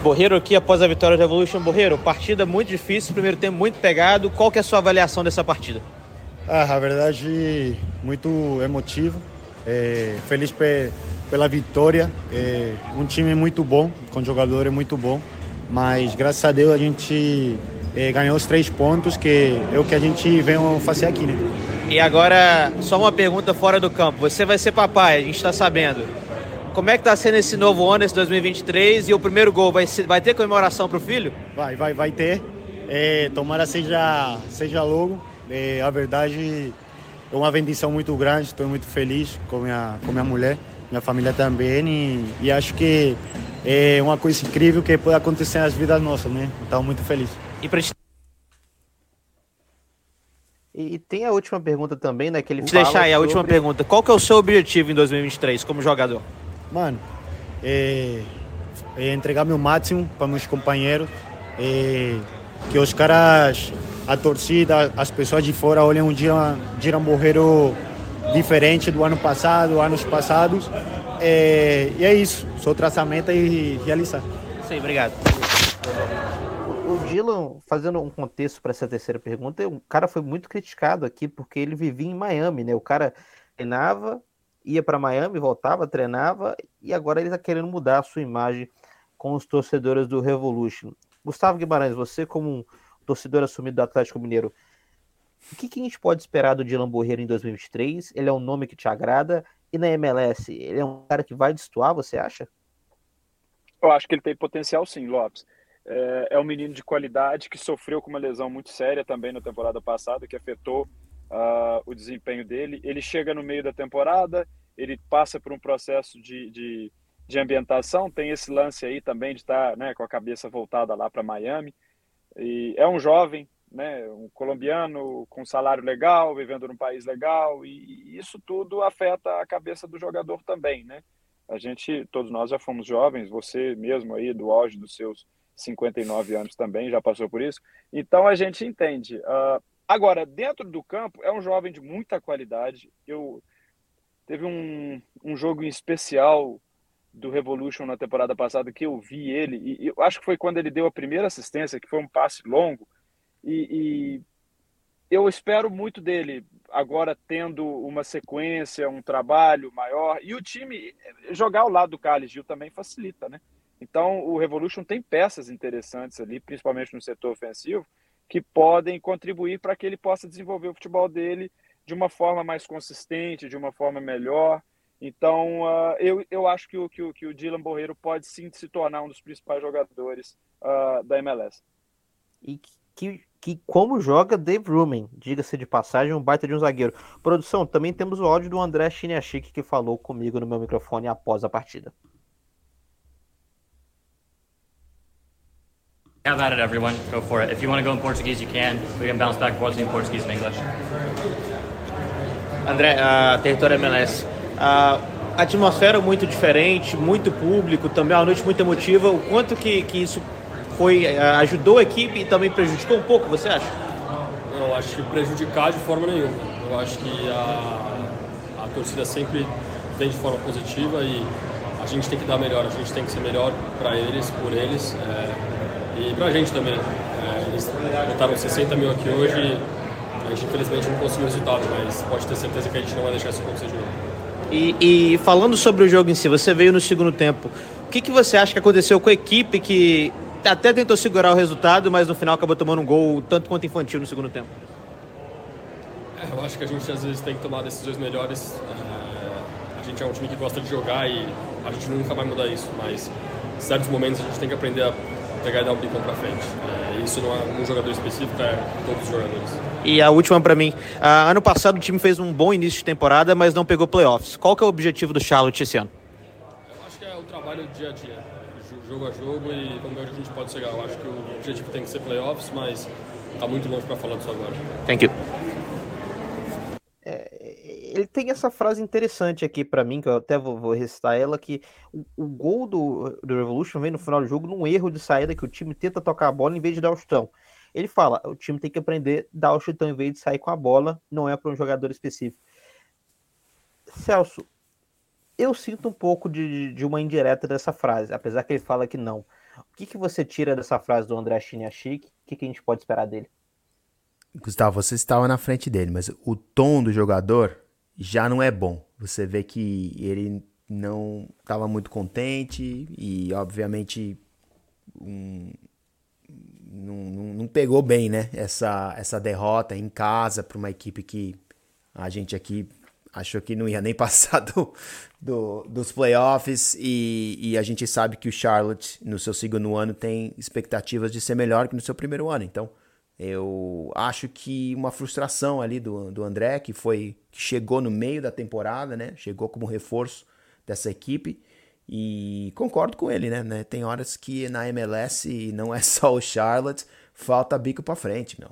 Borreiro aqui após a vitória do Revolution. Borreiro, partida muito difícil, primeiro tempo muito pegado. Qual que é a sua avaliação dessa partida? Ah, a verdade, muito emotivo. É, feliz pe pela vitória. É, um time muito bom, com jogadores muito bom. Mas graças a Deus a gente é, ganhou os três pontos, que é o que a gente vem fazer aqui, né? E agora, só uma pergunta fora do campo. Você vai ser papai, a gente está sabendo. Como é que está sendo esse novo ano, esse 2023? E o primeiro gol, vai, ser, vai ter comemoração para o filho? Vai, vai, vai ter. É, tomara seja, seja logo. É, a verdade é uma bendição muito grande, estou muito feliz com minha, com minha mulher, minha família também. E, e acho que é uma coisa incrível que pode acontecer nas vidas nossas, né? Então, muito feliz. E pra e tem a última pergunta também, né? Que ele Deixa deixar aí a última pergunta. Qual que é o seu objetivo em 2023 como jogador? Mano, é, é entregar meu máximo para meus companheiros, é, que os caras, a torcida, as pessoas de fora olhem um dia, dia Borreiro diferente do ano passado, anos passados. É, e é isso, só traçamento e realizar. Sim, obrigado. O Dylan, fazendo um contexto para essa terceira pergunta, o cara foi muito criticado aqui porque ele vivia em Miami, né? O cara treinava, ia para Miami, voltava, treinava e agora ele está querendo mudar a sua imagem com os torcedores do Revolution. Gustavo Guimarães, você como um torcedor assumido do Atlético Mineiro, o que, que a gente pode esperar do Dylan Borreiro em 2023? Ele é um nome que te agrada? E na MLS, ele é um cara que vai destoar, você acha? Eu acho que ele tem potencial sim, Lopes. É, é um menino de qualidade que sofreu com uma lesão muito séria também na temporada passada, que afetou uh, o desempenho dele. Ele chega no meio da temporada, ele passa por um processo de, de, de ambientação, tem esse lance aí também de estar né, com a cabeça voltada lá para Miami. E é um jovem, né, um colombiano com salário legal, vivendo num país legal, e isso tudo afeta a cabeça do jogador também, né? A gente, todos nós já fomos jovens, você mesmo aí do auge dos seus 59 anos também já passou por isso, então a gente entende. Uh, Agora, dentro do campo, é um jovem de muita qualidade. Eu teve um, um jogo em especial do Revolution na temporada passada que eu vi ele, e, eu acho que foi quando ele deu a primeira assistência, que foi um passe longo, e, e eu espero muito dele agora tendo uma sequência, um trabalho maior, e o time jogar ao lado do Carlos Gil também facilita, né? Então o Revolution tem peças interessantes ali, principalmente no setor ofensivo, que podem contribuir para que ele possa desenvolver o futebol dele de uma forma mais consistente, de uma forma melhor. Então, uh, eu, eu acho que o, que, o, que o Dylan Borreiro pode sim se tornar um dos principais jogadores uh, da MLS. E que, que como joga Dave Rumen, diga-se de passagem, um baita de um zagueiro. Produção, também temos o áudio do André Chiniachik que falou comigo no meu microfone após a partida. Have at it, everyone. Go for it. If you want to go in Portuguese, you can. We can bounce back and forth in Portuguese and English. André, uh, território MLS. Uh, atmosfera muito diferente, muito público, também uma noite muito emotiva. O quanto que, que isso foi uh, ajudou a equipe e também prejudicou um pouco, você acha? Eu acho que prejudicar de forma nenhuma. Eu acho que a, a torcida sempre vem de forma positiva e a gente tem que dar melhor, a gente tem que ser melhor para eles, por eles. É, e para a gente também. É, eles botaram 60 mil aqui hoje e a gente infelizmente não conseguiu o resultado, mas pode ter certeza que a gente não vai deixar isso acontecer de novo. E, e falando sobre o jogo em si, você veio no segundo tempo. O que, que você acha que aconteceu com a equipe que até tentou segurar o resultado, mas no final acabou tomando um gol tanto quanto infantil no segundo tempo? É, eu acho que a gente às vezes tem que tomar decisões melhores. É, a gente é um time que gosta de jogar e a gente nunca vai mudar isso, mas em certos momentos a gente tem que aprender a pegar e dar um bicão para frente. É, isso não é um jogador específico, é todos os jogadores. E a última para mim. Uh, ano passado o time fez um bom início de temporada, mas não pegou playoffs. Qual que é o objetivo do Charlotte esse ano? Eu acho que é o trabalho dia a dia, jogo a jogo e como a gente pode chegar. Eu acho que o objetivo tem que ser playoffs, mas está muito longe para falar disso agora. Thank you. É, ele tem essa frase interessante aqui para mim, que eu até vou, vou recitar ela, que o, o, gol do, do Revolution vem no final do jogo num erro de saída que o time tenta tocar a bola em vez de dar o chutão. Ele fala, o time tem que aprender a dar o chutão em vez de sair com a bola, não é para um jogador específico. Celso, eu sinto um pouco de, de uma indireta dessa frase, apesar que ele fala que não. O que, que você tira dessa frase do André Chiniachik? O que, que a gente pode esperar dele? Gustavo, você estava na frente dele, mas o tom do jogador já não é bom. Você vê que ele não estava muito contente e, obviamente, um, não, não, pegou bem, né? Essa, essa derrota em casa para uma equipe que a gente aqui achou que não ia nem passar do, do, dos playoffs e, e, a gente sabe que o Charlotte no seu segundo ano tem expectativas de ser melhor que no seu primeiro ano. Então, eu acho que uma frustração ali do, do André, que foi que chegou no meio da temporada, né? Chegou como reforço dessa equipe. E concordo com ele, né? Tem horas que na MLS não é só o Charlotte, falta bico para frente, meu.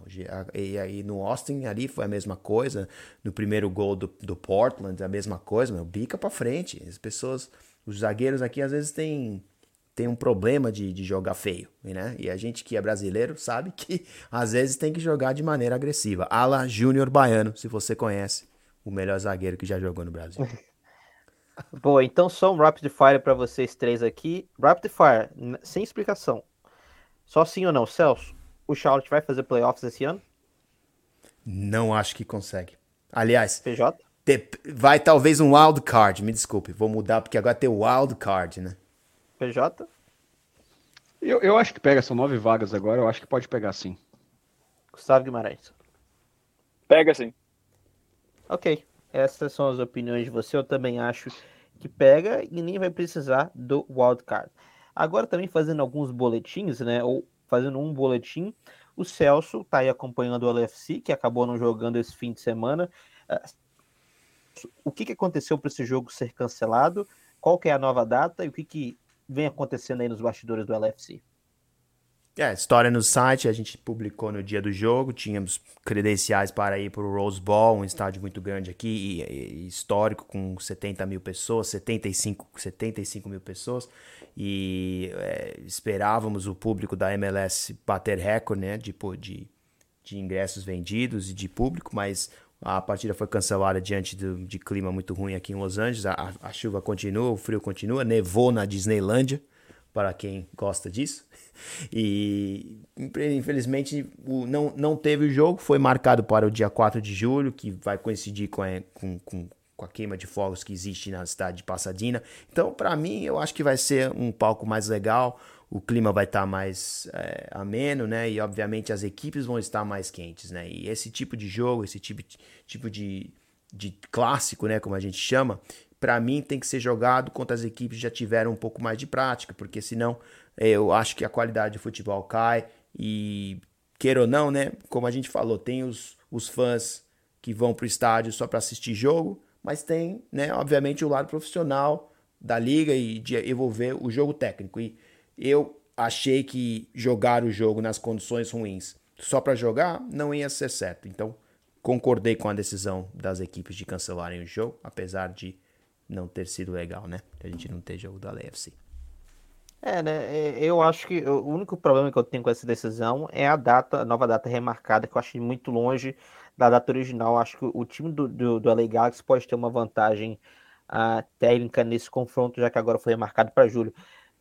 E aí no Austin ali foi a mesma coisa, no primeiro gol do, do Portland a mesma coisa, meu, bica para frente. As pessoas, os zagueiros aqui às vezes têm tem um problema de, de jogar feio, né? E a gente que é brasileiro sabe que às vezes tem que jogar de maneira agressiva. Ala Júnior Baiano, se você conhece, o melhor zagueiro que já jogou no Brasil. Boa, então só um rapid fire para vocês três aqui. Rapid fire, sem explicação. Só sim ou não, Celso? O Charlotte vai fazer playoffs esse ano? Não acho que consegue. Aliás, PJ? vai talvez um wild card, me desculpe, vou mudar porque agora tem o wild card, né? PJ? Eu, eu acho que pega, são nove vagas agora, eu acho que pode pegar sim. Gustavo Guimarães. Pega sim. Ok. Essas são as opiniões de você. Eu também acho que pega e nem vai precisar do wildcard. Agora também fazendo alguns boletins, né? Ou fazendo um boletim. O Celso está aí acompanhando o LFC, que acabou não jogando esse fim de semana. Ah, o que, que aconteceu para esse jogo ser cancelado? Qual que é a nova data e o que, que vem acontecendo aí nos bastidores do LFC? É, história no site, a gente publicou no dia do jogo, tínhamos credenciais para ir para o Rose Bowl, um estádio muito grande aqui, e, e, histórico, com 70 mil pessoas, 75, 75 mil pessoas, e é, esperávamos o público da MLS bater recorde, né, de, de, de ingressos vendidos e de público, mas a partida foi cancelada diante do, de clima muito ruim aqui em Los Angeles, a, a chuva continua, o frio continua, nevou na Disneylândia, para quem gosta disso. E infelizmente não, não teve o jogo, foi marcado para o dia 4 de julho, que vai coincidir com a, com, com, com a queima de fogos que existe na cidade de Pasadena. Então, para mim, eu acho que vai ser um palco mais legal, o clima vai estar tá mais é, ameno, né? E obviamente as equipes vão estar mais quentes, né? E esse tipo de jogo, esse tipo, tipo de, de clássico, né? Como a gente chama, para mim tem que ser jogado contra as equipes que já tiveram um pouco mais de prática, porque senão é, eu acho que a qualidade de futebol cai e queira ou não, né? Como a gente falou, tem os, os fãs que vão para o estádio só para assistir jogo, mas tem, né, obviamente, o lado profissional da liga e de envolver o jogo técnico. E eu achei que jogar o jogo nas condições ruins só para jogar não ia ser certo. Então, concordei com a decisão das equipes de cancelarem o jogo, apesar de não ter sido legal, né? A gente não ter jogo da LFC. É, né? É, eu acho que o único problema que eu tenho com essa decisão é a data, a nova data remarcada, que eu acho muito longe da data original. Acho que o time do, do, do LA Galaxy pode ter uma vantagem uh, técnica nesse confronto, já que agora foi remarcado para julho.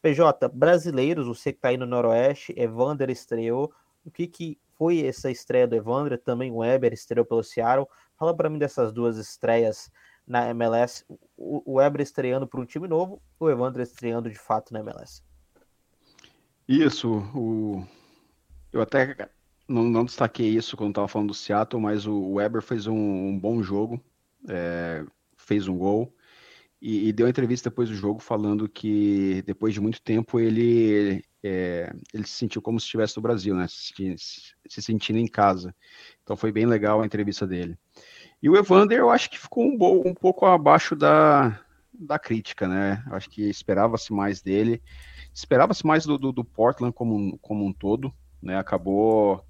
PJ, brasileiros, você que está aí no Noroeste, Evander estreou. O que, que foi essa estreia do Evander? Também o Weber estreou pelo Seattle. Fala para mim dessas duas estreias na MLS, o, Weber estreando para um time novo, o Evandro estreando de fato na MLS. Isso, o... eu até não, não destaquei isso quando estava falando do Seattle, mas o Weber fez um, um bom jogo, é, fez um gol e, e, deu entrevista depois do jogo falando que depois de muito tempo ele é, ele se sentiu como se estivesse no Brasil, né? Se, se, sentindo em casa. Então foi bem legal a entrevista dele. E o Evander, eu acho que ficou um, um pouco abaixo da, da crítica, né? Acho que esperava-se mais dele, esperava-se mais do, do, do, Portland como, como um todo, né? Acabou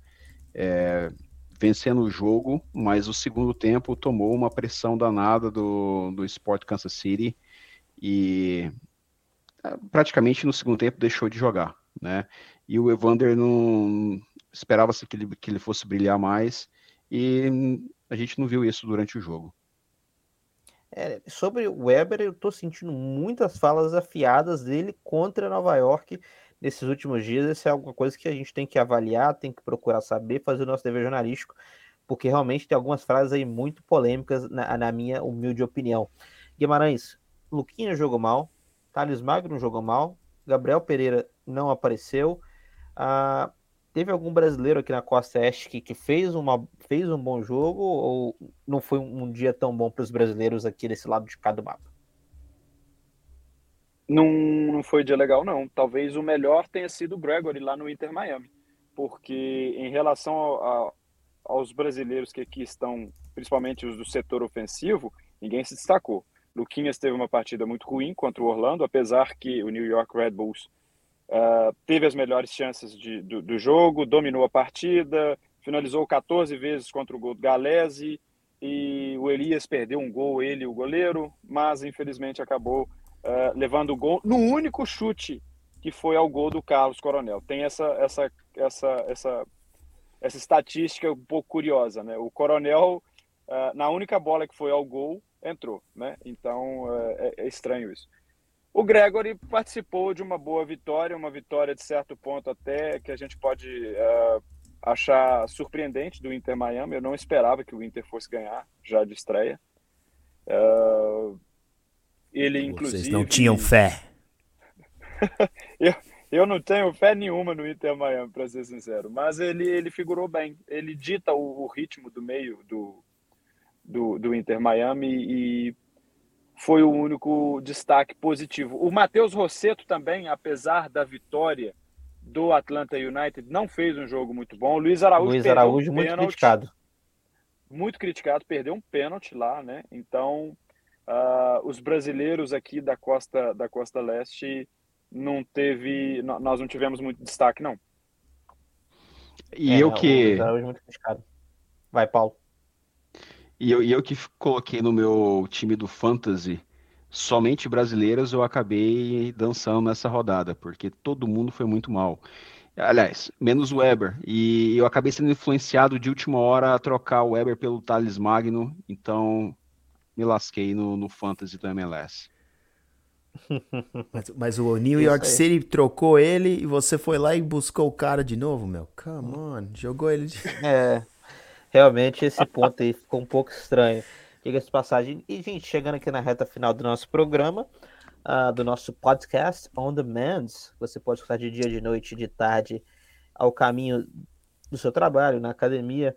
é, vencendo o jogo, mas o segundo tempo tomou uma pressão danada do, do Sport Kansas City e é, praticamente no segundo tempo deixou de jogar, né? E o Evander não esperava-se que ele, que ele fosse brilhar mais e a gente não viu isso durante o jogo. É, sobre o Weber, eu estou sentindo muitas falas afiadas dele contra Nova York nesses últimos dias, isso é alguma coisa que a gente tem que avaliar, tem que procurar saber, fazer o nosso dever jornalístico, porque realmente tem algumas frases aí muito polêmicas, na, na minha humilde opinião. Guimarães, Luquinha jogou mal, Thales Magno jogou mal, Gabriel Pereira não apareceu. Ah, teve algum brasileiro aqui na Costa Oeste que, que fez, uma, fez um bom jogo ou não foi um, dia tão bom para os brasileiros aqui desse lado de cada mapa? Não, não foi dia legal, não. Talvez o melhor tenha sido o Gregory lá no Inter Miami, porque em relação a, aos brasileiros que aqui estão, principalmente os do setor ofensivo, ninguém se destacou. Luquinhas teve uma partida muito ruim contra o Orlando, apesar que o New York Red Bulls uh, teve as melhores chances de, do, do, jogo, dominou a partida, finalizou 14 vezes contra o gol do Galese, e o Elias perdeu um gol, ele o goleiro, mas infelizmente acabou uh, levando o gol no único chute que foi ao gol do Carlos Coronel. Tem essa, essa, essa, essa, essa estatística um pouco curiosa, né? O Coronel, uh, na única bola que foi ao gol, entrou, né? Então é, é, estranho isso. O Gregory participou de uma boa vitória, uma vitória de certo ponto até que a gente pode uh, achar surpreendente do Inter Miami. Eu não esperava que o Inter fosse ganhar já de estreia. Uh, ele, Vocês inclusive. Vocês não tinham fé. eu, eu não tenho fé nenhuma no Inter Miami, para ser sincero. Mas ele, ele figurou bem. Ele dita o, o ritmo do meio do, do, do Inter Miami e foi o único destaque positivo. O Matheus Rosseto também, apesar da vitória do Atlanta United, não fez um jogo muito bom. O Luiz Araújo, Luiz Araújo um muito pênalti, criticado. Muito criticado, perdeu um pênalti lá, né? Então, uh, os brasileiros aqui da costa da costa leste não teve, nós não tivemos muito destaque, não. E é, eu que. Luiz Araújo muito criticado. Vai, Paulo. E eu, e eu que coloquei no meu time do Fantasy somente brasileiros, eu acabei dançando nessa rodada, porque todo mundo foi muito mal. Aliás, menos o Weber. E eu acabei sendo influenciado de última hora a trocar o Weber pelo Thales Magno, então me lasquei no, no Fantasy do MLS. Mas, mas, o New York City trocou ele e você foi lá e buscou o cara de novo, meu. Come on, jogou ele. De... É, realmente esse ponto aí ficou um pouco estranho. Diga-se passagem. E, gente, chegando aqui na reta final do nosso programa, uh, do nosso podcast On Demand, você pode escutar de dia, de noite, de tarde, ao caminho do seu trabalho, na academia.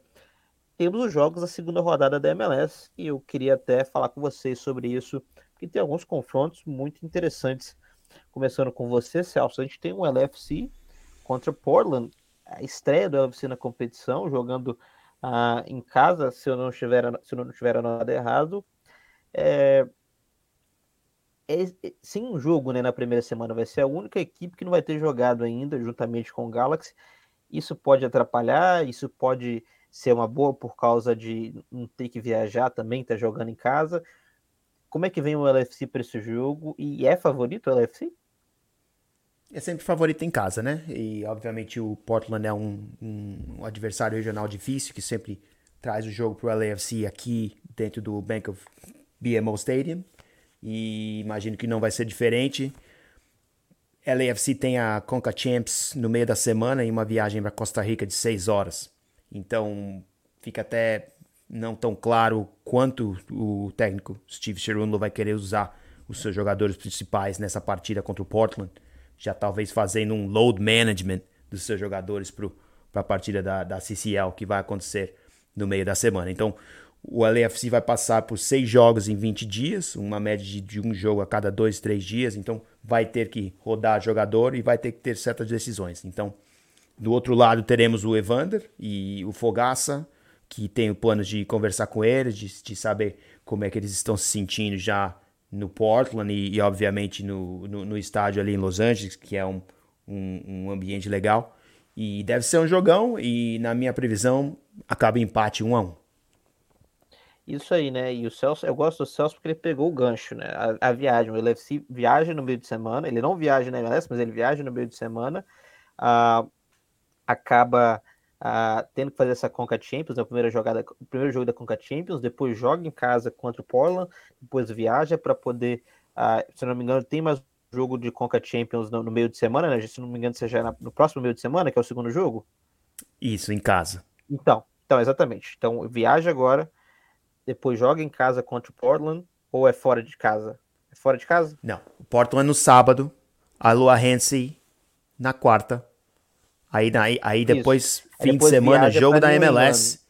Temos os jogos da segunda rodada da MLS e eu queria até falar com vocês sobre isso, porque tem alguns confrontos muito interessantes. Começando com você, Celso, a gente tem um LFC contra Portland, a estreia do LFC na competição, jogando ah, em casa, se eu não estiver, se eu não tiver nada errado. É, é, é, sem um jogo né, na primeira semana, vai ser a única equipe que não vai ter jogado ainda, juntamente com o Galaxy. Isso pode atrapalhar, isso pode ser uma boa por causa de não ter que viajar também, tá jogando em casa. Como é que vem o LFC para esse jogo? E é favorito o LFC? É sempre favorito em casa, né? E obviamente o Portland é um, um, adversário regional difícil que sempre traz o jogo para o LAFC aqui dentro do Bank of BMO Stadium. E imagino que não vai ser diferente. LAFC tem a Conca Champs no meio da semana e uma viagem para Costa Rica de seis horas. Então fica até não tão claro quanto o técnico Steve Cherundolo vai querer usar os seus jogadores principais nessa partida contra o Portland já talvez fazendo um load management dos seus jogadores para a partida da, da CCL que vai acontecer no meio da semana. Então, o LAFC vai passar por seis jogos em 20 dias, uma média de, de um jogo a cada dois, três dias. Então, vai ter que rodar jogador e vai ter que ter certas decisões. Então, do outro lado, teremos o Evander e o Fogaça, que tem o plano de conversar com eles, de, de saber como é que eles estão se sentindo já no Portland e, e obviamente no, no, no, estádio ali em Los Angeles, que é um, um, um, ambiente legal. E deve ser um jogão e na minha previsão acaba empate 1 a 1 Isso aí, né? E o Celso, eu gosto do Celso porque ele pegou o gancho, né? A, a viagem, o LFC viaja no meio de semana, ele não viaja na MLS, mas ele viaja no meio de semana, uh, acaba tendo que fazer essa Conca Champions, a primeira jogada, o primeiro jogo da Conca Champions, depois joga em casa contra o Portland, depois viaja para poder, uh, se não me engano, tem mais jogo de Conca Champions no, no meio de semana, né? Se não me engano, seja no próximo meio de semana, que é o segundo jogo. Isso, em casa. Então, então exatamente. Então, viaja agora, depois joga em casa contra o Portland, ou é fora de casa? É fora de casa? Não. O Portland no sábado, a Lua Hensey na quarta. Aí, aí, aí depois, Isso. fim depois de semana, jogo da MLS,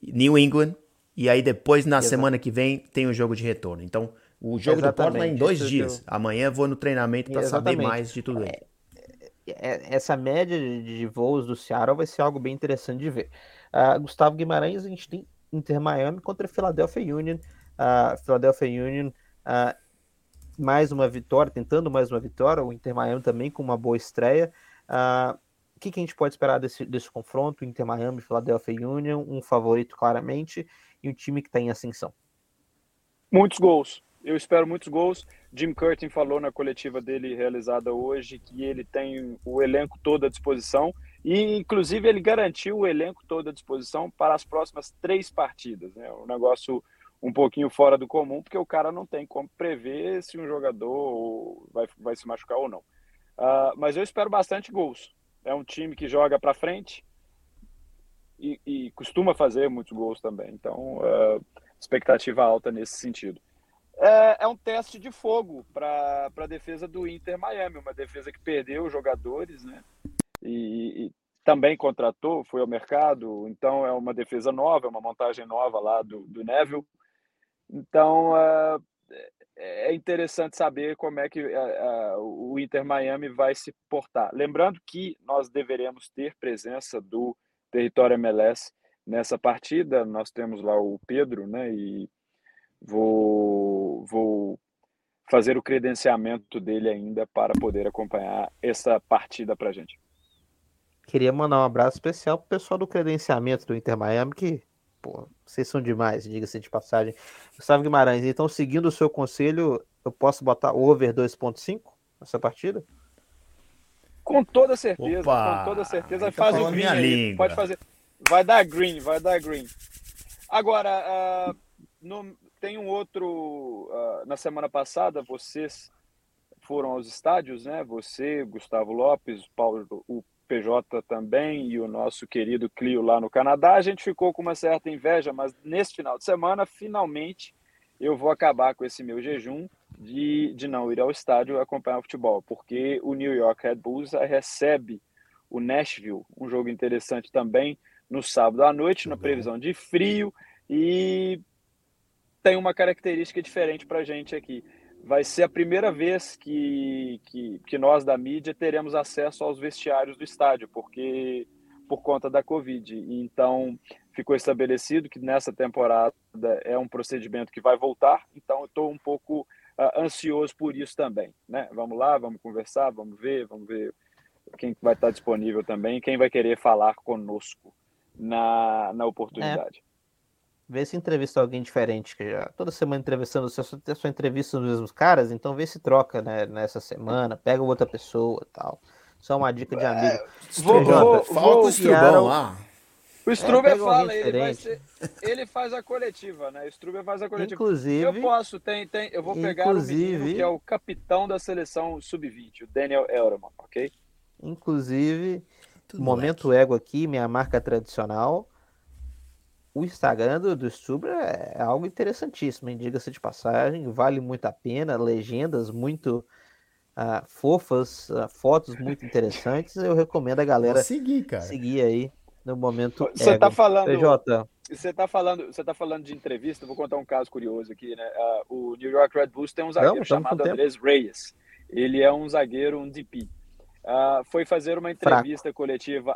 New England. E aí depois, na Exato. semana que vem, tem o jogo de retorno. Então, o jogo Exatamente. do Portland é em dois Isso dias. Eu... Amanhã vou no treinamento para saber mais de tudo isso. É, é, essa média de voos do Seattle vai ser algo bem interessante de ver. Uh, Gustavo Guimarães, a gente tem Inter Miami contra Philadelphia Union. Uh, Philadelphia Union, uh, mais uma vitória, tentando mais uma vitória. O Inter Miami também com uma boa estreia. Uh, que, que, a gente pode esperar desse, desse confronto? Inter Miami, Philadelphia Union, um favorito claramente e um time que está em ascensão. Muitos gols. Eu espero muitos gols. Jim Curtin falou na coletiva dele realizada hoje que ele tem o elenco todo à disposição e, inclusive, ele garantiu o elenco todo à disposição para as próximas três partidas. Né? Um negócio um pouquinho fora do comum, porque o cara não tem como prever se um jogador vai, vai se machucar ou não. Uh, mas eu espero bastante gols. É um time que joga para frente e, e, costuma fazer muitos gols também. Então, uh, expectativa alta nesse sentido. É, é um teste de fogo para a defesa do Inter Miami, uma defesa que perdeu jogadores, né? E, e, também contratou, foi ao mercado, então é uma defesa nova, é uma montagem nova lá do, do Neville. Então, uh, é interessante saber como é que uh, uh, o Inter Miami vai se portar. Lembrando que nós deveremos ter presença do território MLS nessa partida. Nós temos lá o Pedro, né? E vou, vou fazer o credenciamento dele ainda para poder acompanhar essa partida para gente. Queria mandar um abraço especial pro pessoal do credenciamento do Inter Miami que pô, vocês são demais, diga-se de passagem. Gustavo Guimarães, então, seguindo o seu conselho, eu posso botar over 2.5 nessa partida? Com toda certeza, Opa, com toda certeza. Tá faz o green aí, pode fazer. Vai dar green, vai dar green. Agora, uh, no, tem um outro. Uh, na semana passada, vocês foram aos estádios, né? Você, Gustavo Lopes, Paulo, o PJ também e o nosso querido Clio lá no Canadá. A gente ficou com uma certa inveja, mas nesse final de semana, finalmente, eu vou acabar com esse meu jejum de, de não ir ao estádio acompanhar o futebol, porque o New York Red Bulls recebe o Nashville, um jogo interessante também, no sábado à noite, na previsão de frio, e tem uma característica diferente para a gente aqui vai ser a primeira vez que, que, que, nós da mídia teremos acesso aos vestiários do estádio, porque por conta da Covid. Então, ficou estabelecido que nessa temporada é um procedimento que vai voltar, então estou um pouco uh, ansioso por isso também. Né? Vamos lá, vamos conversar, vamos ver, vamos ver quem vai estar disponível também, quem vai querer falar conosco na, na oportunidade. É. Vê se entrevista alguém diferente, que já toda semana entrevistando, você só, só entrevista os mesmos caras, então vê se troca né, nessa semana, pega outra pessoa tal. Só uma dica de amigo. É, vou, vou, falta o Strubão lá. O Struber é, fala, ele, vai ser, ele faz a coletiva, né? O Struber faz a coletiva. Inclusive, eu posso, tem, tem, eu vou pegar o menino que é o capitão da seleção sub-20, o Daniel Elderman, ok? Inclusive, Tudo momento ego aqui, minha marca tradicional o Instagram do, do Stubra é algo interessantíssimo, diga-se de passagem, vale muito a pena, legendas muito uh, fofas, uh, fotos muito interessantes, eu recomendo a galera Vou seguir, cara. seguir aí no momento Você tá falando PJ. Você tá falando, você tá falando de entrevista, vou contar um caso curioso aqui, né? Uh, o New York Red Bulls tem um zagueiro Não, chamado Andrés Reyes. Ele é um zagueiro, um DP. foi fazer uma entrevista Fraco. coletiva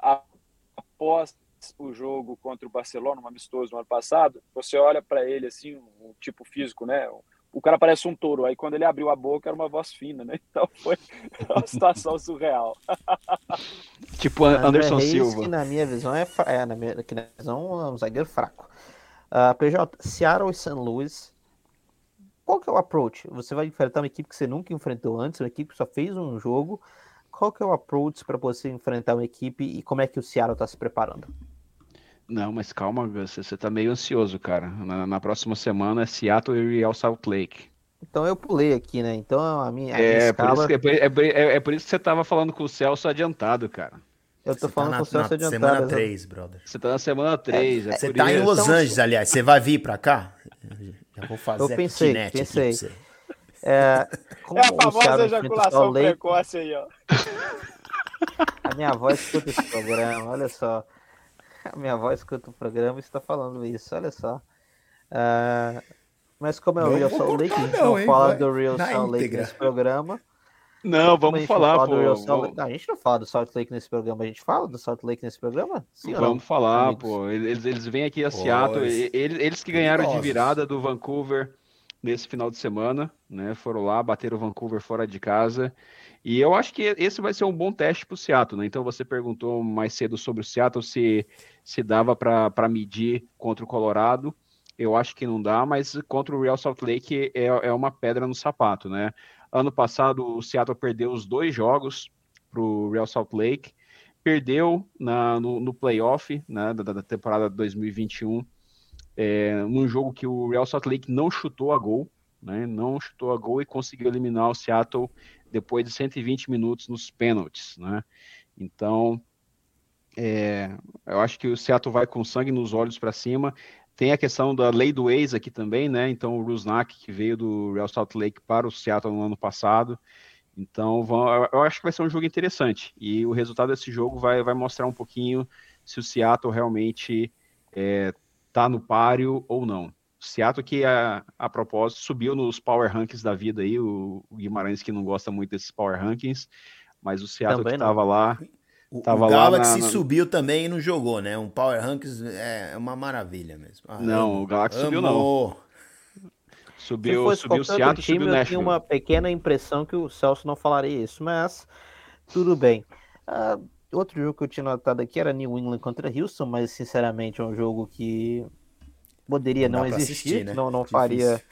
após o jogo contra o Barcelona, um amistoso no ano passado, você olha para ele assim, o um tipo físico, né? O cara parece um touro. Aí quando ele abriu a boca era uma voz fina, né? Então foi uma situação surreal. tipo Anderson Reis, Silva. Que na minha visão é, é na minha, que na visão é um zagueiro fraco. Uh, ah, PJ, Seattle e St. Louis. Qual que é o approach? Você vai enfrentar uma equipe que você nunca enfrentou antes, uma equipe que só fez um jogo qual que é o approach para você enfrentar uma equipe e como é que o Seattle está se preparando? Não, mas calma, você está meio ansioso, cara. Na, na, próxima semana é Seattle e Real Salt Lake. Então eu pulei aqui, né? Então a minha, a é, minha escala... por isso que, é, é, é, por isso que você tava falando com o Celso adiantado, cara. Eu tô você tá falando tá na, com o Celso adiantado. Semana 3, brother. Você tá na semana 3. É, é você tá isso. em Los então, Angeles, aliás. Você vai vir pra cá? Já vou fazer Eu pensei, pensei. É, é a famosa ejaculação precoce aí, ó. A minha voz escuta esse programa, olha só. A minha voz escuta o programa e está falando isso, olha só. Uh, mas como é o Real Salt Lake, a gente não, não fala do Real Salt Lake nesse programa. Não, vamos falar, pô. Não, a gente não fala do Salt Lake nesse programa, a gente fala do Salt Lake nesse programa? Sim vamos falar, amigos? pô. Eles, eles vêm aqui a Seattle, eles, eles que ganharam de virada do Vancouver nesse final de semana, né? Foram lá, bateram o Vancouver fora de casa. E eu acho que esse vai ser um bom teste para o Seattle, né? Então você perguntou mais cedo sobre o Seattle se, se dava para medir contra o Colorado. Eu acho que não dá, mas contra o Real Salt Lake é, é uma pedra no sapato, né? Ano passado o Seattle perdeu os dois jogos para o Real Salt Lake, perdeu na, no, no playoff né, da, da temporada 2021 é, num jogo que o Real Salt Lake não chutou a gol, né, não chutou a gol e conseguiu eliminar o Seattle depois de 120 minutos nos pênaltis, né? Então, é, eu acho que o Seattle vai com sangue nos olhos para cima. Tem a questão da lei do ex aqui também, né? Então, o Rusnak, que veio do Real Salt Lake para o Seattle no ano passado. Então, vão, eu acho que vai ser um jogo interessante. E o resultado desse jogo vai, vai mostrar um pouquinho se o Seattle realmente é, tá no páreo ou não. Seattle que a, a propósito subiu nos power rankings da vida aí, o, o Guimarães que não gosta muito desses power rankings, mas o Seattle também que estava lá, o, tava o Galaxy na, subiu também e não jogou, né? Um power rankings é uma maravilha mesmo. Ah, não, o Galaxy subiu não. Subiu, subiu o Seattle, time, subiu o Eu tinha uma pequena impressão que o Celso não falaria isso, mas tudo bem. Uh, Outro jogo que eu tinha notado aqui era New England contra Houston, mas sinceramente é um jogo que poderia não, não existir, assistir, né? não, não faria,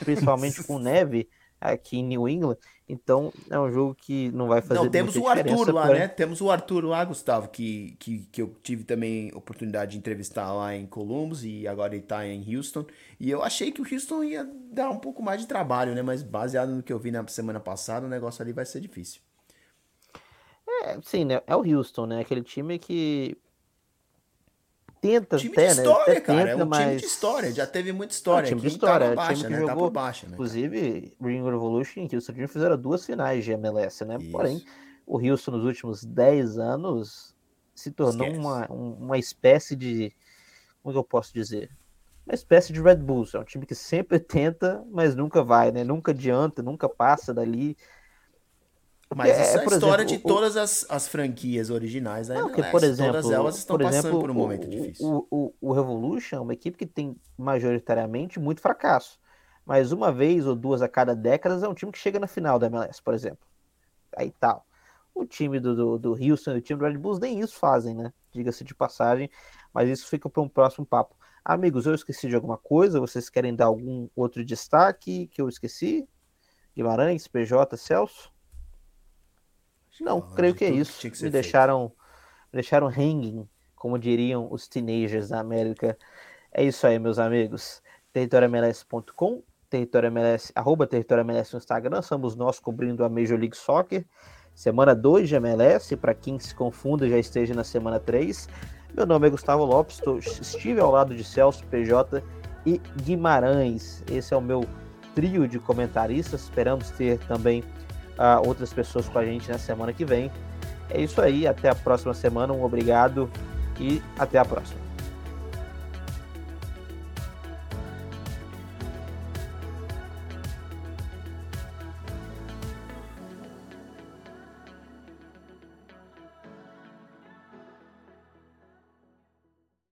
principalmente com neve aqui em New England. Então é um jogo que não vai fazer. Não, temos o Arthur lá, pra... né? Temos o Arthur lá, Gustavo, que, que, que eu tive também oportunidade de entrevistar lá em Columbus e agora ele tá em Houston. E eu achei que o Houston ia dar um pouco mais de trabalho, né? Mas baseado no que eu vi na semana passada, o negócio ali vai ser difícil. É, sim, né? É o Houston, né? Aquele time que tenta time até, de história, né? cara. Tenta, é um mas... time de história, já teve muita história. É um time de história, tá baixa, time que né? jogou, tá baixa, né, inclusive, Ring Revolution e Houston Dream fizeram duas finais de MLS, né? Isso. Porém, o Houston nos últimos 10 anos se tornou uma, uma espécie de, como que eu posso dizer? Uma espécie de Red Bulls, é um time que sempre tenta, mas nunca vai, né? Nunca adianta, nunca passa dali. Mas é, isso é, a história exemplo, de todas as, as franquias originais da não, MLS. por exemplo, todas elas estão por passando por um momento o, difícil. O, o, o Revolution é uma equipe que tem majoritariamente muito fracasso. Mas uma vez ou duas a cada década é um time que chega na final da MLS, por exemplo. Aí tal. O time do, do, do Houston e o time do Red Bulls nem isso fazem, né? Diga-se de passagem. Mas isso fica para um próximo papo. Amigos, eu esqueci de alguma coisa? Vocês querem dar algum outro destaque que eu esqueci? Guimarães, PJ, Celso? Não, creio que é isso. Que me deixaram, me deixaram hanging, como diriam os teenagers da América. É isso aí, meus amigos. territoriamls.com, territoriamls, arroba territoriamls no Instagram, somos nós cobrindo a Major League Soccer. Semana 2 de MLS, para quem se confunda, já esteja na semana 3. Meu nome é Gustavo Lopes, tô, estive ao lado de Celso, PJ e Guimarães. Esse é o meu trio de comentaristas. Esperamos ter também uh, outras pessoas com a gente na semana que vem. É isso aí, até a próxima semana, um obrigado e até a próxima.